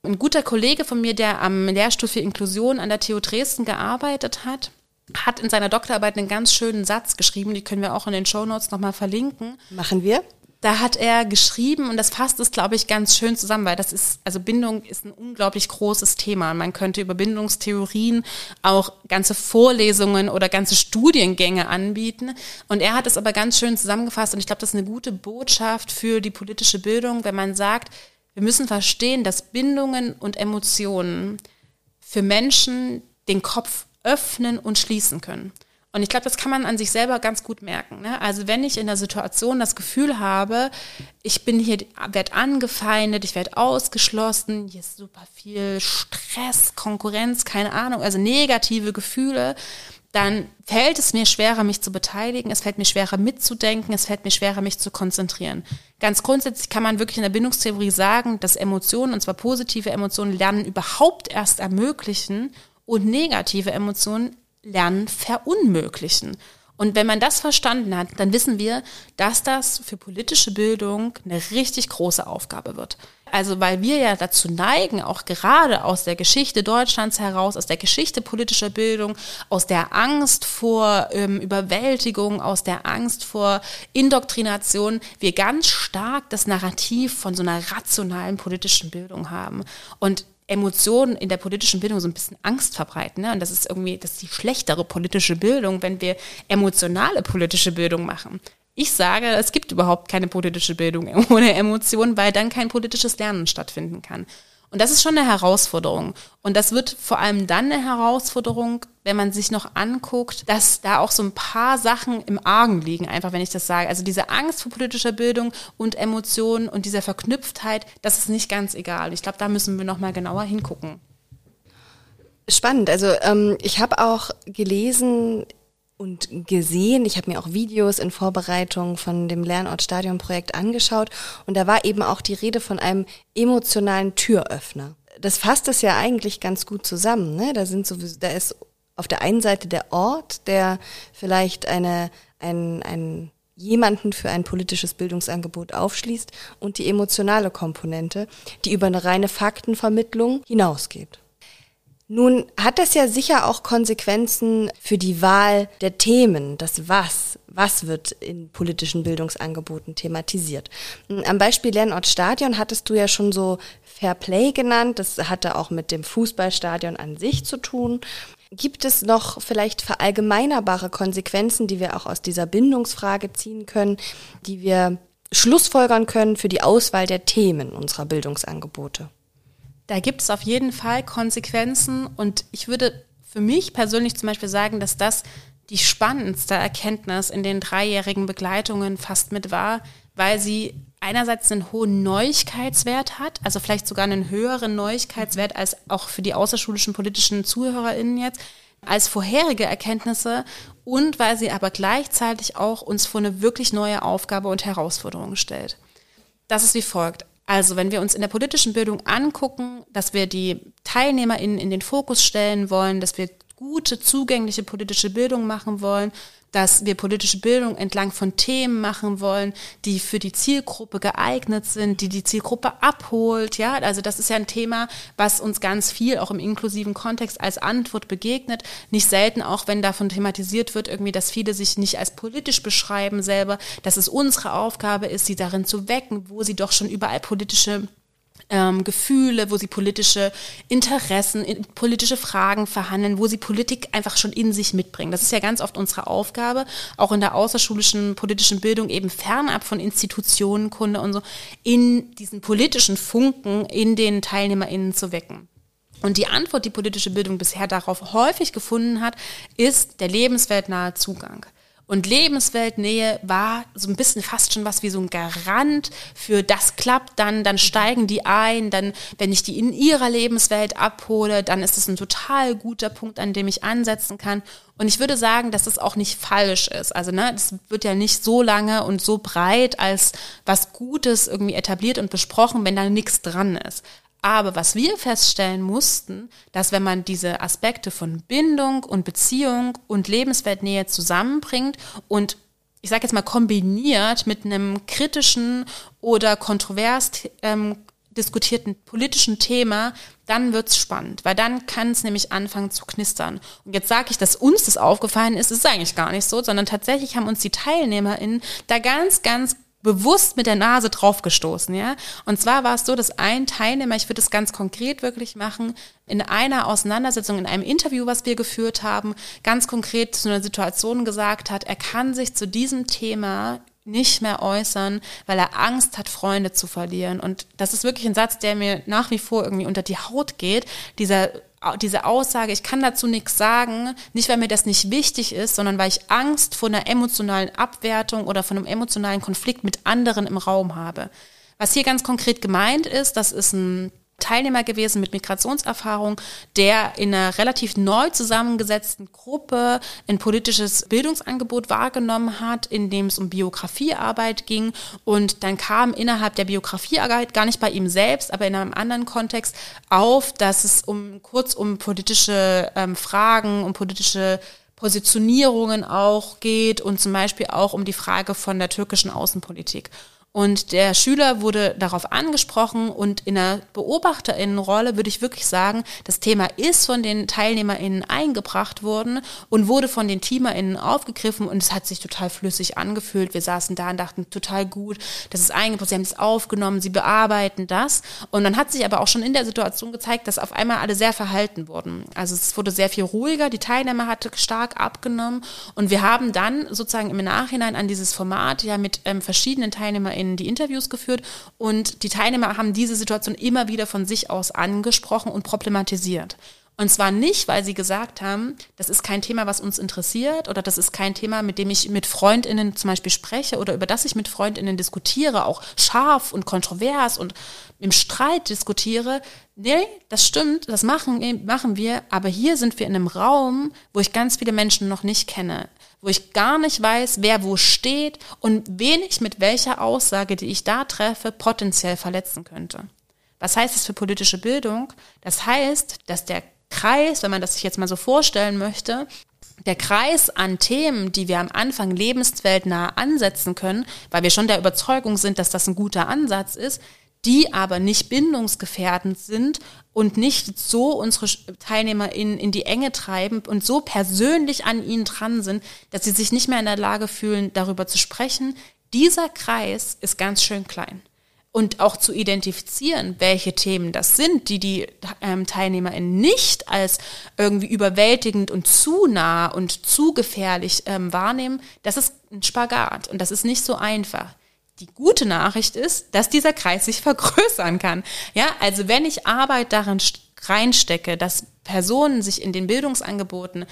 Ein guter Kollege von mir, der am Lehrstuhl für Inklusion an der TU Dresden gearbeitet hat, hat in seiner Doktorarbeit einen ganz schönen Satz geschrieben, die können wir auch in den Show Notes nochmal verlinken. Machen wir. Da hat er geschrieben, und das fasst es, glaube ich, ganz schön zusammen, weil das ist, also Bindung ist ein unglaublich großes Thema. Man könnte über Bindungstheorien auch ganze Vorlesungen oder ganze Studiengänge anbieten. Und er hat es aber ganz schön zusammengefasst, und ich glaube, das ist eine gute Botschaft für die politische Bildung, wenn man sagt, wir müssen verstehen, dass Bindungen und Emotionen für Menschen den Kopf öffnen und schließen können. Und ich glaube, das kann man an sich selber ganz gut merken. Ne? Also wenn ich in der Situation das Gefühl habe, ich bin hier, werde angefeindet, ich werde ausgeschlossen, hier ist super viel Stress, Konkurrenz, keine Ahnung, also negative Gefühle, dann fällt es mir schwerer, mich zu beteiligen, es fällt mir schwerer mitzudenken, es fällt mir schwerer, mich zu konzentrieren. Ganz grundsätzlich kann man wirklich in der Bindungstheorie sagen, dass Emotionen, und zwar positive Emotionen, Lernen überhaupt erst ermöglichen und negative Emotionen Lernen verunmöglichen. Und wenn man das verstanden hat, dann wissen wir, dass das für politische Bildung eine richtig große Aufgabe wird. Also weil wir ja dazu neigen, auch gerade aus der Geschichte Deutschlands heraus, aus der Geschichte politischer Bildung, aus der Angst vor ähm, Überwältigung, aus der Angst vor Indoktrination, wir ganz stark das Narrativ von so einer rationalen politischen Bildung haben. Und Emotionen in der politischen Bildung so ein bisschen Angst verbreiten. Ne? Und das ist irgendwie, das ist die schlechtere politische Bildung, wenn wir emotionale politische Bildung machen. Ich sage, es gibt überhaupt keine politische Bildung ohne Emotionen, weil dann kein politisches Lernen stattfinden kann. Und das ist schon eine Herausforderung. Und das wird vor allem dann eine Herausforderung, wenn man sich noch anguckt, dass da auch so ein paar Sachen im Argen liegen, einfach wenn ich das sage. Also diese Angst vor politischer Bildung und Emotionen und dieser Verknüpftheit, das ist nicht ganz egal. Ich glaube, da müssen wir noch mal genauer hingucken. Spannend. Also ähm, ich habe auch gelesen und gesehen, ich habe mir auch Videos in Vorbereitung von dem Lernort Stadion Projekt angeschaut und da war eben auch die Rede von einem emotionalen Türöffner. Das fasst es ja eigentlich ganz gut zusammen. Ne? Da sind sowieso, da ist auf der einen Seite der Ort, der vielleicht eine, ein, ein jemanden für ein politisches Bildungsangebot aufschließt und die emotionale Komponente, die über eine reine Faktenvermittlung hinausgeht. Nun hat das ja sicher auch Konsequenzen für die Wahl der Themen, das Was. Was wird in politischen Bildungsangeboten thematisiert? Am Beispiel Lernort Stadion hattest du ja schon so Fair Play genannt. Das hatte auch mit dem Fußballstadion an sich zu tun. Gibt es noch vielleicht verallgemeinerbare Konsequenzen, die wir auch aus dieser Bindungsfrage ziehen können, die wir schlussfolgern können für die Auswahl der Themen unserer Bildungsangebote? Da gibt es auf jeden Fall Konsequenzen und ich würde für mich persönlich zum Beispiel sagen, dass das die spannendste Erkenntnis in den dreijährigen Begleitungen fast mit war, weil sie einerseits einen hohen Neuigkeitswert hat, also vielleicht sogar einen höheren Neuigkeitswert als auch für die außerschulischen politischen ZuhörerInnen jetzt, als vorherige Erkenntnisse und weil sie aber gleichzeitig auch uns vor eine wirklich neue Aufgabe und Herausforderung stellt. Das ist wie folgt. Also wenn wir uns in der politischen Bildung angucken, dass wir die TeilnehmerInnen in den Fokus stellen wollen, dass wir gute, zugängliche politische Bildung machen wollen, dass wir politische Bildung entlang von Themen machen wollen, die für die Zielgruppe geeignet sind, die die Zielgruppe abholt. Ja, also das ist ja ein Thema, was uns ganz viel auch im inklusiven Kontext als Antwort begegnet. Nicht selten auch, wenn davon thematisiert wird, irgendwie, dass viele sich nicht als politisch beschreiben selber, dass es unsere Aufgabe ist, sie darin zu wecken, wo sie doch schon überall politische ähm, Gefühle, wo sie politische Interessen, in, politische Fragen verhandeln, wo sie Politik einfach schon in sich mitbringen. Das ist ja ganz oft unsere Aufgabe, auch in der außerschulischen politischen Bildung eben fernab von Institutionenkunde und so, in diesen politischen Funken in den TeilnehmerInnen zu wecken. Und die Antwort, die politische Bildung bisher darauf häufig gefunden hat, ist der lebensweltnahe Zugang. Und Lebensweltnähe war so ein bisschen fast schon was wie so ein Garant für das klappt dann, dann steigen die ein, dann, wenn ich die in ihrer Lebenswelt abhole, dann ist es ein total guter Punkt, an dem ich ansetzen kann. Und ich würde sagen, dass es auch nicht falsch ist. Also, ne, das wird ja nicht so lange und so breit als was Gutes irgendwie etabliert und besprochen, wenn da nichts dran ist. Aber was wir feststellen mussten, dass wenn man diese Aspekte von Bindung und Beziehung und Lebensweltnähe zusammenbringt und ich sage jetzt mal kombiniert mit einem kritischen oder kontrovers ähm, diskutierten politischen Thema, dann wird's spannend, weil dann kann es nämlich anfangen zu knistern. Und jetzt sage ich, dass uns das aufgefallen ist, ist eigentlich gar nicht so, sondern tatsächlich haben uns die TeilnehmerInnen da ganz, ganz bewusst mit der Nase draufgestoßen, ja. Und zwar war es so, dass ein Teilnehmer, ich würde es ganz konkret wirklich machen, in einer Auseinandersetzung, in einem Interview, was wir geführt haben, ganz konkret zu einer Situation gesagt hat, er kann sich zu diesem Thema nicht mehr äußern, weil er Angst hat, Freunde zu verlieren. Und das ist wirklich ein Satz, der mir nach wie vor irgendwie unter die Haut geht. Dieser diese Aussage, ich kann dazu nichts sagen, nicht weil mir das nicht wichtig ist, sondern weil ich Angst vor einer emotionalen Abwertung oder von einem emotionalen Konflikt mit anderen im Raum habe. Was hier ganz konkret gemeint ist, das ist ein Teilnehmer gewesen mit Migrationserfahrung, der in einer relativ neu zusammengesetzten Gruppe ein politisches Bildungsangebot wahrgenommen hat, in dem es um Biografiearbeit ging. Und dann kam innerhalb der Biografiearbeit, gar nicht bei ihm selbst, aber in einem anderen Kontext, auf, dass es um kurz um politische ähm, Fragen, um politische Positionierungen auch geht und zum Beispiel auch um die Frage von der türkischen Außenpolitik. Und der Schüler wurde darauf angesprochen und in der Beobachterinnenrolle würde ich wirklich sagen, das Thema ist von den TeilnehmerInnen eingebracht worden und wurde von den TeamerInnen aufgegriffen und es hat sich total flüssig angefühlt. Wir saßen da und dachten, total gut, das ist eingebracht, sie haben es aufgenommen, sie bearbeiten das. Und dann hat sich aber auch schon in der Situation gezeigt, dass auf einmal alle sehr verhalten wurden. Also es wurde sehr viel ruhiger, die Teilnehmer hatte stark abgenommen und wir haben dann sozusagen im Nachhinein an dieses Format ja mit ähm, verschiedenen TeilnehmerInnen TeilnehmerInnen die Interviews geführt und die Teilnehmer haben diese Situation immer wieder von sich aus angesprochen und problematisiert. Und zwar nicht, weil sie gesagt haben, das ist kein Thema, was uns interessiert oder das ist kein Thema, mit dem ich mit Freundinnen zum Beispiel spreche oder über das ich mit Freundinnen diskutiere, auch scharf und kontrovers und im Streit diskutiere. Nee, das stimmt, das machen, machen wir, aber hier sind wir in einem Raum, wo ich ganz viele Menschen noch nicht kenne wo ich gar nicht weiß, wer wo steht und wen ich mit welcher Aussage, die ich da treffe, potenziell verletzen könnte. Was heißt das für politische Bildung? Das heißt, dass der Kreis, wenn man das sich jetzt mal so vorstellen möchte, der Kreis an Themen, die wir am Anfang lebensweltnah ansetzen können, weil wir schon der Überzeugung sind, dass das ein guter Ansatz ist, die aber nicht bindungsgefährdend sind und nicht so unsere Teilnehmer in, in die Enge treiben und so persönlich an ihnen dran sind, dass sie sich nicht mehr in der Lage fühlen, darüber zu sprechen. Dieser Kreis ist ganz schön klein und auch zu identifizieren, welche Themen das sind, die die ähm, TeilnehmerInnen nicht als irgendwie überwältigend und zu nah und zu gefährlich ähm, wahrnehmen, das ist ein Spagat und das ist nicht so einfach. Die gute Nachricht ist, dass dieser Kreis sich vergrößern kann. Ja, also wenn ich Arbeit darin reinstecke, dass Personen sich in den Bildungsangeboten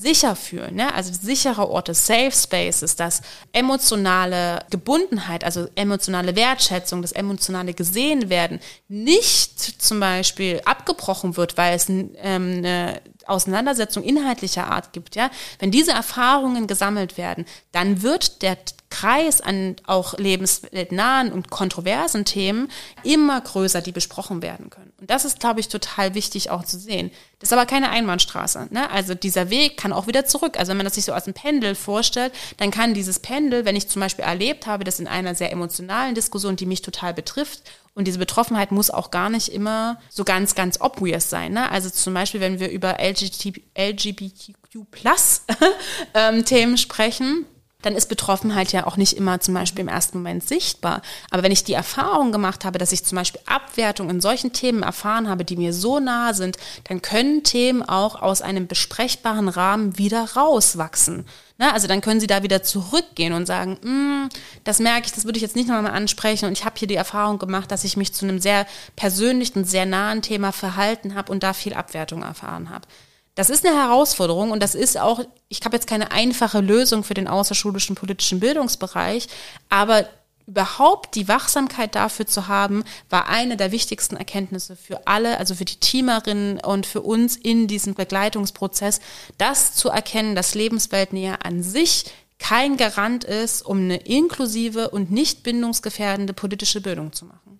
sicher fühlen, ne? also sichere Orte, Safe Spaces, dass emotionale Gebundenheit, also emotionale Wertschätzung, das emotionale gesehen werden, nicht zum Beispiel abgebrochen wird, weil es ähm, eine Auseinandersetzung inhaltlicher Art gibt, ja, wenn diese Erfahrungen gesammelt werden, dann wird der Kreis an auch lebensnahen und kontroversen Themen immer größer, die besprochen werden können. Und das ist, glaube ich, total wichtig auch zu sehen. Das ist aber keine Einbahnstraße. Ne? Also dieser Weg kann auch wieder zurück. Also wenn man das sich so als ein Pendel vorstellt, dann kann dieses Pendel, wenn ich zum Beispiel erlebt habe, das in einer sehr emotionalen Diskussion, die mich total betrifft, und diese Betroffenheit muss auch gar nicht immer so ganz, ganz obvious sein. Ne? Also zum Beispiel, wenn wir über LGBTQ plus ähm, sprechen, dann ist Betroffenheit ja auch nicht immer zum Beispiel im ersten Moment sichtbar. Aber wenn ich die Erfahrung gemacht habe, dass ich zum Beispiel Abwertung in solchen Themen erfahren habe, die mir so nahe sind, dann können Themen auch aus einem besprechbaren Rahmen wieder rauswachsen. Na, also dann können Sie da wieder zurückgehen und sagen, mm, das merke ich, das würde ich jetzt nicht nochmal ansprechen und ich habe hier die Erfahrung gemacht, dass ich mich zu einem sehr persönlichen, sehr nahen Thema verhalten habe und da viel Abwertung erfahren habe. Das ist eine Herausforderung und das ist auch, ich habe jetzt keine einfache Lösung für den außerschulischen politischen Bildungsbereich, aber überhaupt die Wachsamkeit dafür zu haben, war eine der wichtigsten Erkenntnisse für alle, also für die Teamerinnen und für uns in diesem Begleitungsprozess, das zu erkennen, dass Lebensweltnähe an sich kein Garant ist, um eine inklusive und nicht bindungsgefährdende politische Bildung zu machen.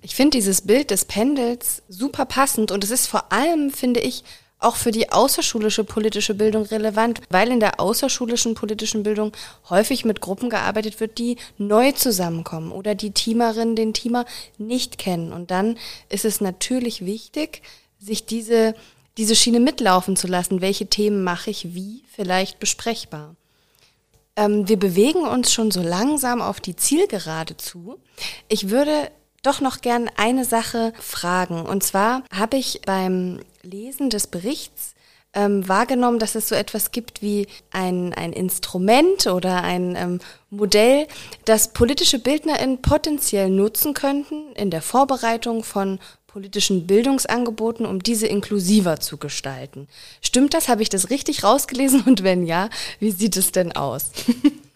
Ich finde dieses Bild des Pendels super passend und es ist vor allem, finde ich, auch für die außerschulische politische Bildung relevant, weil in der außerschulischen politischen Bildung häufig mit Gruppen gearbeitet wird, die neu zusammenkommen oder die Teamerinnen den Teamer nicht kennen. Und dann ist es natürlich wichtig, sich diese, diese Schiene mitlaufen zu lassen. Welche Themen mache ich wie vielleicht besprechbar? Ähm, wir bewegen uns schon so langsam auf die Zielgerade zu. Ich würde doch noch gern eine Sache fragen. Und zwar habe ich beim Lesen des Berichts ähm, wahrgenommen, dass es so etwas gibt wie ein, ein Instrument oder ein ähm, Modell, das politische BildnerInnen potenziell nutzen könnten in der Vorbereitung von politischen Bildungsangeboten, um diese inklusiver zu gestalten. Stimmt das? Habe ich das richtig rausgelesen? Und wenn ja, wie sieht es denn aus?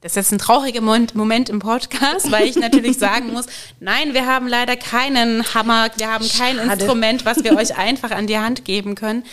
Das ist jetzt ein trauriger Moment im Podcast, weil ich natürlich sagen muss, nein, wir haben leider keinen Hammer, wir haben kein Schade. Instrument, was wir euch einfach an die Hand geben können.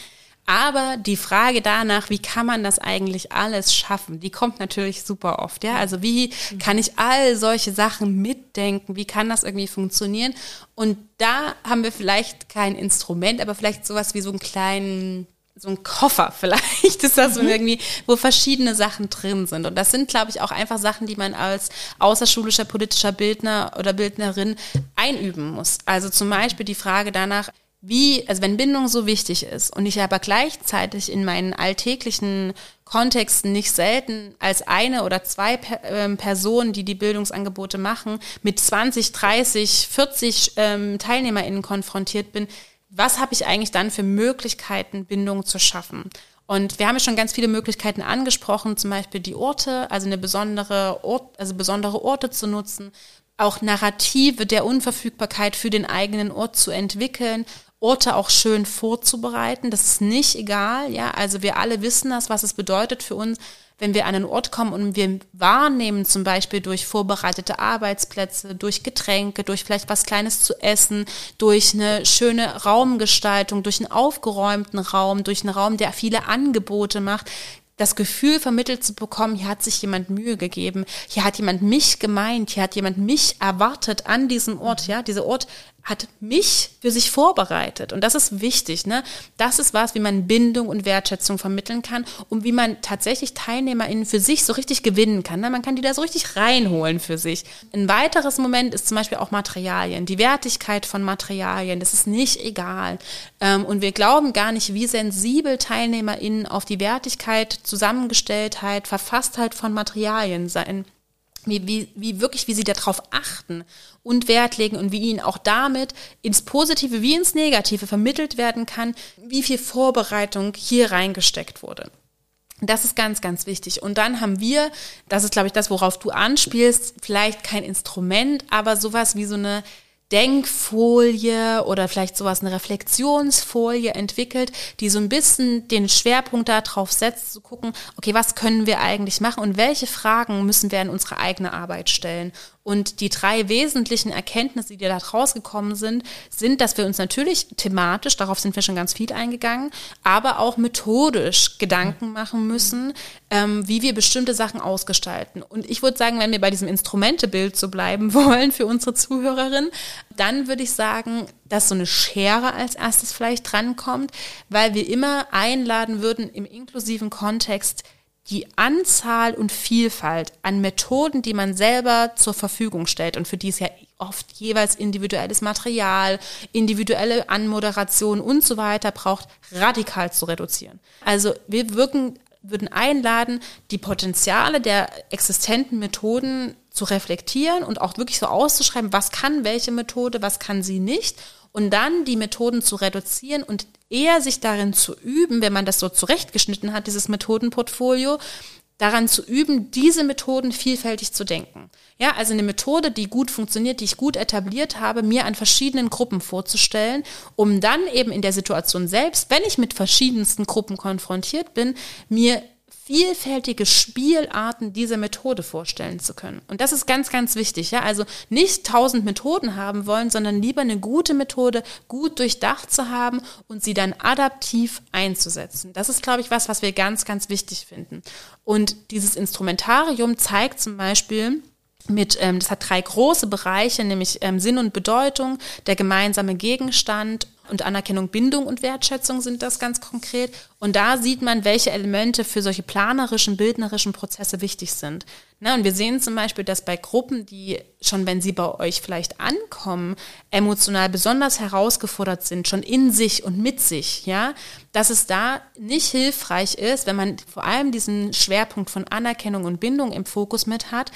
Aber die Frage danach, wie kann man das eigentlich alles schaffen, die kommt natürlich super oft. Ja, also wie kann ich all solche Sachen mitdenken? Wie kann das irgendwie funktionieren? Und da haben wir vielleicht kein Instrument, aber vielleicht sowas wie so einen kleinen so ein Koffer vielleicht ist das mhm. irgendwie, wo verschiedene Sachen drin sind. Und das sind, glaube ich, auch einfach Sachen, die man als außerschulischer politischer Bildner oder Bildnerin einüben muss. Also zum Beispiel die Frage danach, wie, also wenn Bindung so wichtig ist und ich aber gleichzeitig in meinen alltäglichen Kontexten nicht selten als eine oder zwei ähm, Personen, die die Bildungsangebote machen, mit 20, 30, 40 ähm, TeilnehmerInnen konfrontiert bin, was habe ich eigentlich dann für Möglichkeiten, Bindung zu schaffen? Und wir haben ja schon ganz viele Möglichkeiten angesprochen, zum Beispiel die Orte, also eine besondere Ort, also besondere Orte zu nutzen, auch Narrative der Unverfügbarkeit für den eigenen Ort zu entwickeln Orte auch schön vorzubereiten. Das ist nicht egal, ja. Also wir alle wissen das, was es bedeutet für uns, wenn wir an einen Ort kommen und wir wahrnehmen, zum Beispiel durch vorbereitete Arbeitsplätze, durch Getränke, durch vielleicht was Kleines zu essen, durch eine schöne Raumgestaltung, durch einen aufgeräumten Raum, durch einen Raum, der viele Angebote macht, das Gefühl vermittelt zu bekommen, hier hat sich jemand Mühe gegeben, hier hat jemand mich gemeint, hier hat jemand mich erwartet an diesem Ort, ja, dieser Ort hat mich für sich vorbereitet. Und das ist wichtig. Ne? Das ist was, wie man Bindung und Wertschätzung vermitteln kann und wie man tatsächlich TeilnehmerInnen für sich so richtig gewinnen kann. Ne? Man kann die da so richtig reinholen für sich. Ein weiteres Moment ist zum Beispiel auch Materialien. Die Wertigkeit von Materialien, das ist nicht egal. Ähm, und wir glauben gar nicht, wie sensibel TeilnehmerInnen auf die Wertigkeit, Zusammengestelltheit, Verfasstheit von Materialien sein wie, wie, wie wirklich, wie sie darauf achten und Wert legen und wie ihnen auch damit ins Positive wie ins Negative vermittelt werden kann, wie viel Vorbereitung hier reingesteckt wurde. Das ist ganz, ganz wichtig. Und dann haben wir, das ist, glaube ich, das, worauf du anspielst, vielleicht kein Instrument, aber sowas wie so eine Denkfolie oder vielleicht sowas, eine Reflexionsfolie entwickelt, die so ein bisschen den Schwerpunkt darauf setzt, zu gucken, okay, was können wir eigentlich machen und welche Fragen müssen wir in unsere eigene Arbeit stellen. Und die drei wesentlichen Erkenntnisse, die da rausgekommen sind, sind, dass wir uns natürlich thematisch, darauf sind wir schon ganz viel eingegangen, aber auch methodisch Gedanken machen müssen, ähm, wie wir bestimmte Sachen ausgestalten. Und ich würde sagen, wenn wir bei diesem Instrumentebild so bleiben wollen für unsere Zuhörerin, dann würde ich sagen, dass so eine Schere als erstes vielleicht drankommt, weil wir immer einladen würden, im inklusiven Kontext die Anzahl und Vielfalt an Methoden, die man selber zur Verfügung stellt und für die es ja oft jeweils individuelles Material, individuelle Anmoderation und so weiter braucht, radikal zu reduzieren. Also wir wirken, würden einladen, die Potenziale der existenten Methoden zu reflektieren und auch wirklich so auszuschreiben, was kann welche Methode, was kann sie nicht und dann die Methoden zu reduzieren und eher sich darin zu üben, wenn man das so zurechtgeschnitten hat, dieses Methodenportfolio, daran zu üben, diese Methoden vielfältig zu denken. Ja, also eine Methode, die gut funktioniert, die ich gut etabliert habe, mir an verschiedenen Gruppen vorzustellen, um dann eben in der Situation selbst, wenn ich mit verschiedensten Gruppen konfrontiert bin, mir vielfältige Spielarten dieser Methode vorstellen zu können. Und das ist ganz, ganz wichtig. Ja? Also nicht tausend Methoden haben wollen, sondern lieber eine gute Methode gut durchdacht zu haben und sie dann adaptiv einzusetzen. Das ist, glaube ich, was, was wir ganz, ganz wichtig finden. Und dieses Instrumentarium zeigt zum Beispiel, mit, ähm, das hat drei große Bereiche, nämlich ähm, Sinn und Bedeutung, der gemeinsame Gegenstand und Anerkennung, Bindung und Wertschätzung sind das ganz konkret. Und da sieht man, welche Elemente für solche planerischen, bildnerischen Prozesse wichtig sind. Na, und wir sehen zum Beispiel, dass bei Gruppen, die schon, wenn sie bei euch vielleicht ankommen, emotional besonders herausgefordert sind, schon in sich und mit sich, ja, dass es da nicht hilfreich ist, wenn man vor allem diesen Schwerpunkt von Anerkennung und Bindung im Fokus mit hat,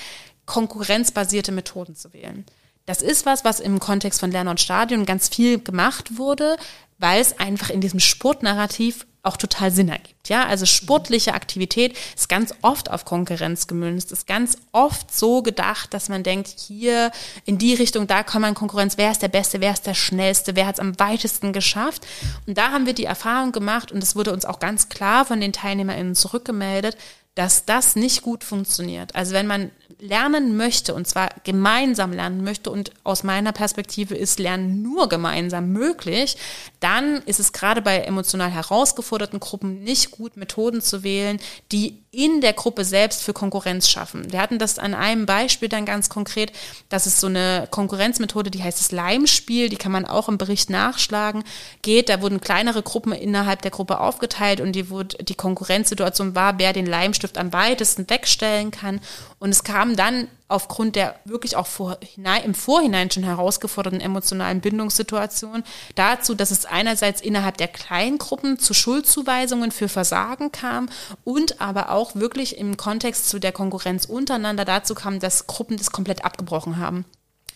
konkurrenzbasierte Methoden zu wählen. Das ist was, was im Kontext von Lerner und Stadion ganz viel gemacht wurde, weil es einfach in diesem Sportnarrativ auch total Sinn ergibt. Ja, also sportliche Aktivität ist ganz oft auf Konkurrenz gemünzt, ist ganz oft so gedacht, dass man denkt, hier in die Richtung, da kann man Konkurrenz, wer ist der Beste, wer ist der Schnellste, wer hat es am weitesten geschafft. Und da haben wir die Erfahrung gemacht und es wurde uns auch ganz klar von den TeilnehmerInnen zurückgemeldet, dass das nicht gut funktioniert. Also wenn man lernen möchte und zwar gemeinsam lernen möchte und aus meiner Perspektive ist Lernen nur gemeinsam möglich, dann ist es gerade bei emotional herausgeforderten Gruppen nicht gut, Methoden zu wählen, die in der Gruppe selbst für Konkurrenz schaffen. Wir hatten das an einem Beispiel dann ganz konkret, das ist so eine Konkurrenzmethode, die heißt das Leimspiel, die kann man auch im Bericht nachschlagen, geht, da wurden kleinere Gruppen innerhalb der Gruppe aufgeteilt und die, wurde, die Konkurrenzsituation war, wer den Leimstift am weitesten wegstellen kann und es kam dann aufgrund der wirklich auch vorhinein, im Vorhinein schon herausgeforderten emotionalen Bindungssituation dazu, dass es einerseits innerhalb der Kleingruppen zu Schuldzuweisungen für Versagen kam und aber auch wirklich im Kontext zu der Konkurrenz untereinander dazu kam, dass Gruppen das komplett abgebrochen haben.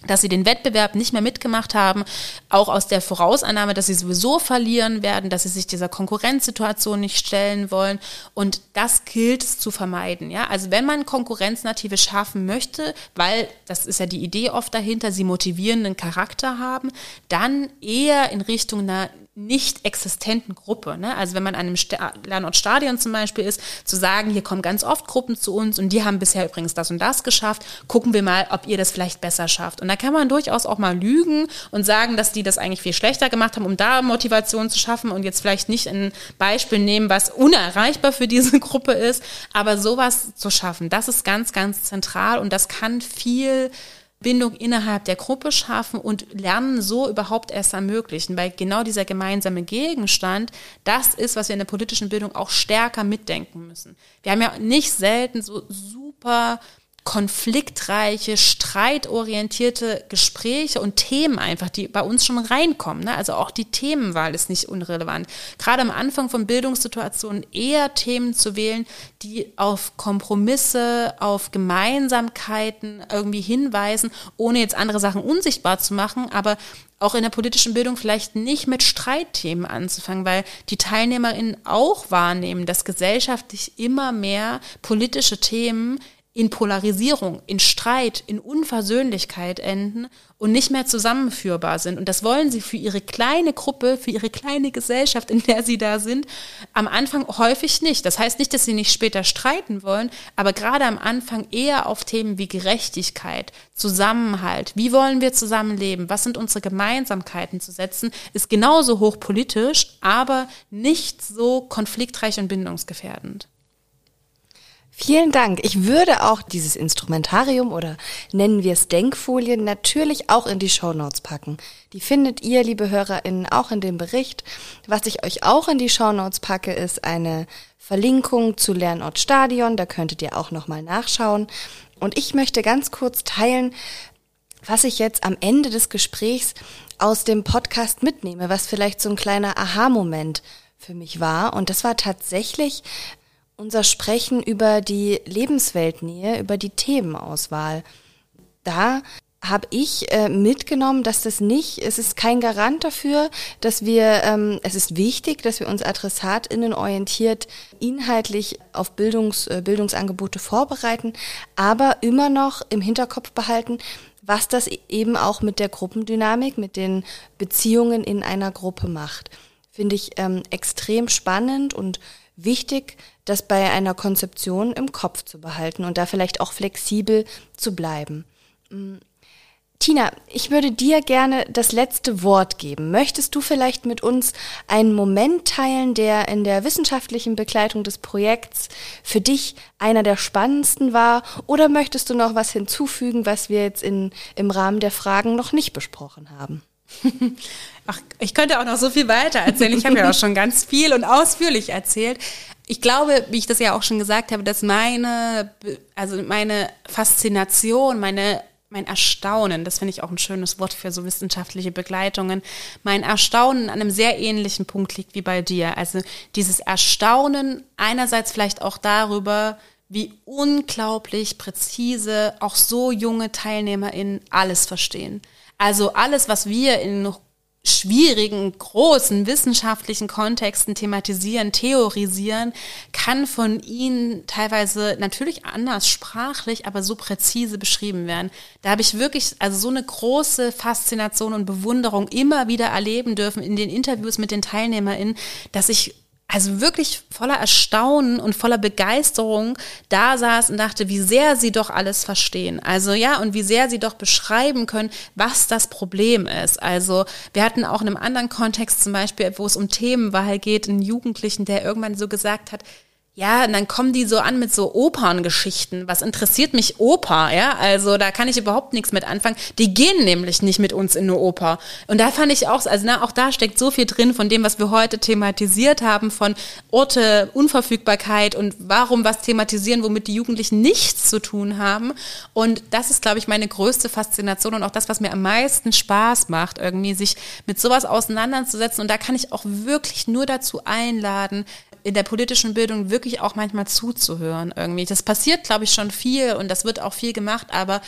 Dass sie den Wettbewerb nicht mehr mitgemacht haben, auch aus der Vorausannahme, dass sie sowieso verlieren werden, dass sie sich dieser Konkurrenzsituation nicht stellen wollen. Und das gilt es zu vermeiden. Ja, also wenn man Konkurrenznative schaffen möchte, weil das ist ja die Idee oft dahinter, sie motivierenden Charakter haben, dann eher in Richtung einer nicht existenten Gruppe. Ne? Also wenn man an einem Lernortstadion zum Beispiel ist, zu sagen, hier kommen ganz oft Gruppen zu uns und die haben bisher übrigens das und das geschafft, gucken wir mal, ob ihr das vielleicht besser schafft. Und da kann man durchaus auch mal lügen und sagen, dass die das eigentlich viel schlechter gemacht haben, um da Motivation zu schaffen und jetzt vielleicht nicht ein Beispiel nehmen, was unerreichbar für diese Gruppe ist, aber sowas zu schaffen, das ist ganz, ganz zentral und das kann viel Bindung innerhalb der Gruppe schaffen und Lernen so überhaupt erst ermöglichen, weil genau dieser gemeinsame Gegenstand, das ist, was wir in der politischen Bildung auch stärker mitdenken müssen. Wir haben ja nicht selten so super konfliktreiche, streitorientierte Gespräche und Themen einfach, die bei uns schon reinkommen. Ne? Also auch die Themenwahl ist nicht unrelevant. Gerade am Anfang von Bildungssituationen eher Themen zu wählen, die auf Kompromisse, auf Gemeinsamkeiten irgendwie hinweisen, ohne jetzt andere Sachen unsichtbar zu machen, aber auch in der politischen Bildung vielleicht nicht mit Streitthemen anzufangen, weil die TeilnehmerInnen auch wahrnehmen, dass gesellschaftlich immer mehr politische Themen in Polarisierung, in Streit, in Unversöhnlichkeit enden und nicht mehr zusammenführbar sind. Und das wollen sie für ihre kleine Gruppe, für ihre kleine Gesellschaft, in der sie da sind, am Anfang häufig nicht. Das heißt nicht, dass sie nicht später streiten wollen, aber gerade am Anfang eher auf Themen wie Gerechtigkeit, Zusammenhalt, wie wollen wir zusammenleben, was sind unsere Gemeinsamkeiten zu setzen, ist genauso hochpolitisch, aber nicht so konfliktreich und bindungsgefährdend. Vielen Dank. Ich würde auch dieses Instrumentarium oder nennen wir es Denkfolien natürlich auch in die Show Notes packen. Die findet ihr, liebe HörerInnen, auch in dem Bericht. Was ich euch auch in die Show Notes packe, ist eine Verlinkung zu Lernort Stadion. Da könntet ihr auch nochmal nachschauen. Und ich möchte ganz kurz teilen, was ich jetzt am Ende des Gesprächs aus dem Podcast mitnehme, was vielleicht so ein kleiner Aha-Moment für mich war. Und das war tatsächlich unser Sprechen über die Lebensweltnähe, über die Themenauswahl. Da habe ich äh, mitgenommen, dass das nicht, es ist kein Garant dafür, dass wir, ähm, es ist wichtig, dass wir uns AdressatInnen orientiert inhaltlich auf Bildungs, äh, Bildungsangebote vorbereiten, aber immer noch im Hinterkopf behalten, was das eben auch mit der Gruppendynamik, mit den Beziehungen in einer Gruppe macht. Finde ich ähm, extrem spannend und wichtig, das bei einer Konzeption im Kopf zu behalten und da vielleicht auch flexibel zu bleiben. Mm. Tina, ich würde dir gerne das letzte Wort geben. Möchtest du vielleicht mit uns einen Moment teilen, der in der wissenschaftlichen Begleitung des Projekts für dich einer der spannendsten war? Oder möchtest du noch was hinzufügen, was wir jetzt in, im Rahmen der Fragen noch nicht besprochen haben? Ach, ich könnte auch noch so viel weiter erzählen. Ich habe ja auch schon ganz viel und ausführlich erzählt. Ich glaube, wie ich das ja auch schon gesagt habe, dass meine, also meine Faszination, meine mein Erstaunen, das finde ich auch ein schönes Wort für so wissenschaftliche Begleitungen, mein Erstaunen an einem sehr ähnlichen Punkt liegt wie bei dir. Also dieses Erstaunen einerseits vielleicht auch darüber, wie unglaublich präzise auch so junge TeilnehmerInnen alles verstehen. Also alles, was wir in schwierigen, großen wissenschaftlichen Kontexten thematisieren, theorisieren, kann von ihnen teilweise natürlich anders sprachlich, aber so präzise beschrieben werden. Da habe ich wirklich also so eine große Faszination und Bewunderung immer wieder erleben dürfen in den Interviews mit den TeilnehmerInnen, dass ich also wirklich voller Erstaunen und voller Begeisterung da saß und dachte, wie sehr sie doch alles verstehen. Also ja, und wie sehr sie doch beschreiben können, was das Problem ist. Also wir hatten auch in einem anderen Kontext zum Beispiel, wo es um Themenwahl geht, einen Jugendlichen, der irgendwann so gesagt hat, ja, und dann kommen die so an mit so Operngeschichten. Was interessiert mich Oper, ja? Also da kann ich überhaupt nichts mit anfangen. Die gehen nämlich nicht mit uns in eine Oper. Und da fand ich auch, also na, auch da steckt so viel drin von dem, was wir heute thematisiert haben, von Orte, Unverfügbarkeit und warum was thematisieren, womit die Jugendlichen nichts zu tun haben. Und das ist, glaube ich, meine größte Faszination und auch das, was mir am meisten Spaß macht, irgendwie sich mit sowas auseinanderzusetzen. Und da kann ich auch wirklich nur dazu einladen, in der politischen Bildung wirklich auch manchmal zuzuhören irgendwie. Das passiert, glaube ich, schon viel und das wird auch viel gemacht, aber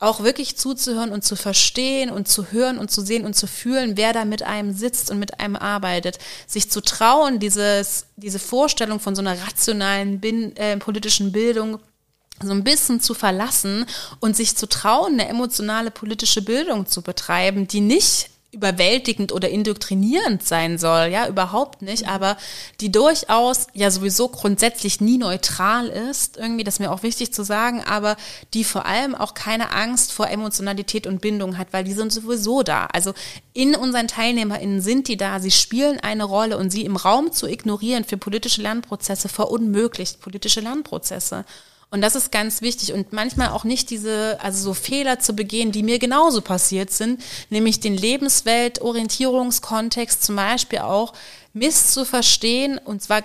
auch wirklich zuzuhören und zu verstehen und zu hören und zu sehen und zu fühlen, wer da mit einem sitzt und mit einem arbeitet. Sich zu trauen, dieses, diese Vorstellung von so einer rationalen bin, äh, politischen Bildung so ein bisschen zu verlassen und sich zu trauen, eine emotionale politische Bildung zu betreiben, die nicht überwältigend oder indoktrinierend sein soll, ja, überhaupt nicht, mhm. aber die durchaus ja sowieso grundsätzlich nie neutral ist, irgendwie, das ist mir auch wichtig zu sagen, aber die vor allem auch keine Angst vor Emotionalität und Bindung hat, weil die sind sowieso da. Also in unseren TeilnehmerInnen sind die da, sie spielen eine Rolle und sie im Raum zu ignorieren für politische Lernprozesse verunmöglicht politische Lernprozesse. Und das ist ganz wichtig. Und manchmal auch nicht diese, also so Fehler zu begehen, die mir genauso passiert sind, nämlich den Lebensweltorientierungskontext zum Beispiel auch misszuverstehen. Und zwar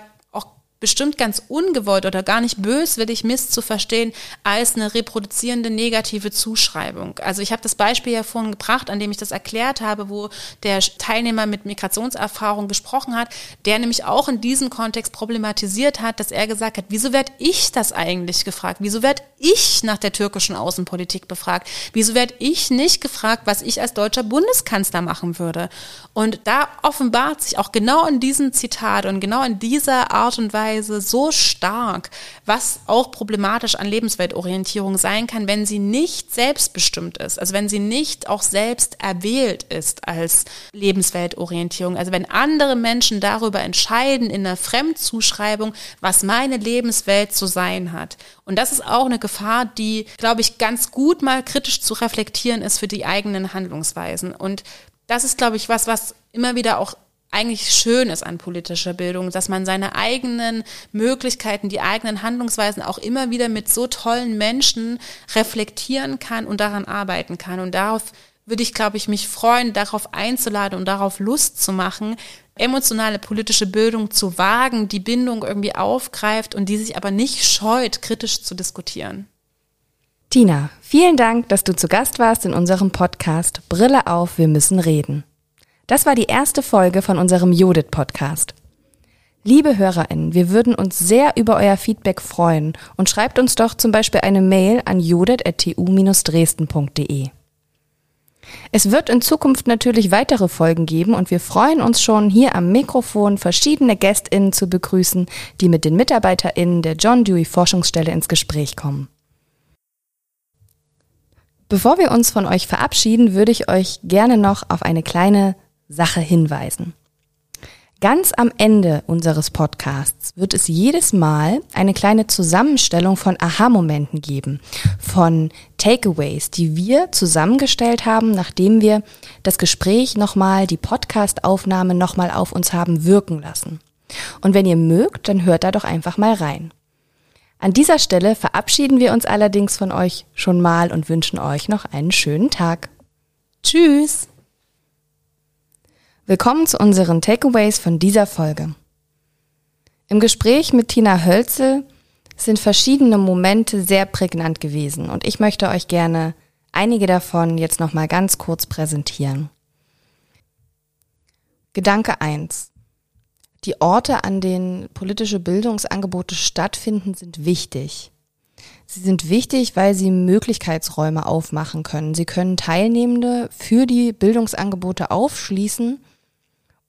bestimmt ganz ungewollt oder gar nicht böswillig misszuverstehen als eine reproduzierende negative Zuschreibung. Also ich habe das Beispiel ja vorhin gebracht, an dem ich das erklärt habe, wo der Teilnehmer mit Migrationserfahrung gesprochen hat, der nämlich auch in diesem Kontext problematisiert hat, dass er gesagt hat, wieso werde ich das eigentlich gefragt? Wieso werde ich nach der türkischen Außenpolitik befragt? Wieso werde ich nicht gefragt, was ich als deutscher Bundeskanzler machen würde? Und da offenbart sich auch genau in diesem Zitat und genau in dieser Art und Weise, Weise so stark, was auch problematisch an Lebensweltorientierung sein kann, wenn sie nicht selbstbestimmt ist, also wenn sie nicht auch selbst erwählt ist als Lebensweltorientierung. Also wenn andere Menschen darüber entscheiden in einer Fremdzuschreibung, was meine Lebenswelt zu sein hat. Und das ist auch eine Gefahr, die, glaube ich, ganz gut mal kritisch zu reflektieren ist für die eigenen Handlungsweisen. Und das ist, glaube ich, was, was immer wieder auch eigentlich schön ist an politischer Bildung, dass man seine eigenen Möglichkeiten, die eigenen Handlungsweisen auch immer wieder mit so tollen Menschen reflektieren kann und daran arbeiten kann. Und darauf würde ich, glaube ich, mich freuen, darauf einzuladen und darauf Lust zu machen, emotionale politische Bildung zu wagen, die Bindung irgendwie aufgreift und die sich aber nicht scheut, kritisch zu diskutieren. Tina, vielen Dank, dass du zu Gast warst in unserem Podcast Brille auf, wir müssen reden. Das war die erste Folge von unserem Judith-Podcast. Liebe HörerInnen, wir würden uns sehr über euer Feedback freuen und schreibt uns doch zum Beispiel eine Mail an judith.tu-dresden.de. Es wird in Zukunft natürlich weitere Folgen geben und wir freuen uns schon, hier am Mikrofon verschiedene GästInnen zu begrüßen, die mit den MitarbeiterInnen der John Dewey Forschungsstelle ins Gespräch kommen. Bevor wir uns von euch verabschieden, würde ich euch gerne noch auf eine kleine Sache hinweisen. Ganz am Ende unseres Podcasts wird es jedes Mal eine kleine Zusammenstellung von Aha-Momenten geben, von Takeaways, die wir zusammengestellt haben, nachdem wir das Gespräch nochmal, die Podcast-Aufnahme nochmal auf uns haben wirken lassen. Und wenn ihr mögt, dann hört da doch einfach mal rein. An dieser Stelle verabschieden wir uns allerdings von euch schon mal und wünschen euch noch einen schönen Tag. Tschüss! Willkommen zu unseren Takeaways von dieser Folge. Im Gespräch mit Tina Hölzel sind verschiedene Momente sehr prägnant gewesen und ich möchte euch gerne einige davon jetzt nochmal ganz kurz präsentieren. Gedanke 1. Die Orte, an denen politische Bildungsangebote stattfinden, sind wichtig. Sie sind wichtig, weil sie Möglichkeitsräume aufmachen können. Sie können Teilnehmende für die Bildungsangebote aufschließen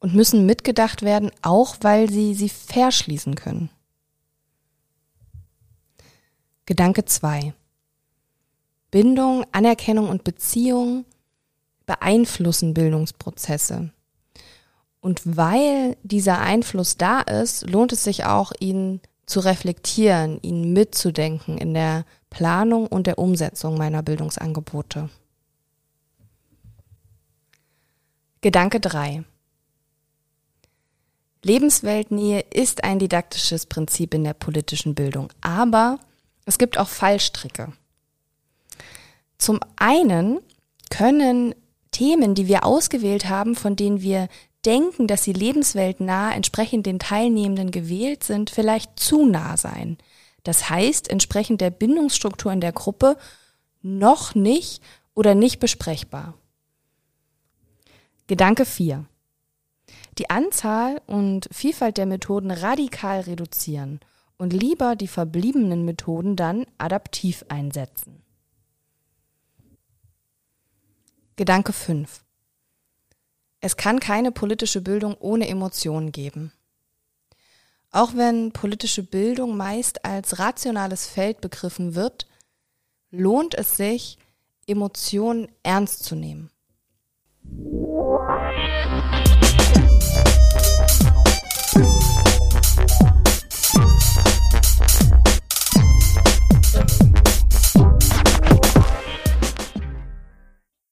und müssen mitgedacht werden, auch weil sie sie verschließen können. Gedanke 2. Bindung, Anerkennung und Beziehung beeinflussen Bildungsprozesse. Und weil dieser Einfluss da ist, lohnt es sich auch, ihn zu reflektieren, ihn mitzudenken in der Planung und der Umsetzung meiner Bildungsangebote. Gedanke 3. Lebensweltnähe ist ein didaktisches Prinzip in der politischen Bildung, aber es gibt auch Fallstricke. Zum einen können Themen, die wir ausgewählt haben, von denen wir denken, dass sie lebensweltnah entsprechend den Teilnehmenden gewählt sind, vielleicht zu nah sein. Das heißt, entsprechend der Bindungsstruktur in der Gruppe noch nicht oder nicht besprechbar. Gedanke 4 die Anzahl und Vielfalt der Methoden radikal reduzieren und lieber die verbliebenen Methoden dann adaptiv einsetzen. Gedanke 5. Es kann keine politische Bildung ohne Emotionen geben. Auch wenn politische Bildung meist als rationales Feld begriffen wird, lohnt es sich, Emotionen ernst zu nehmen.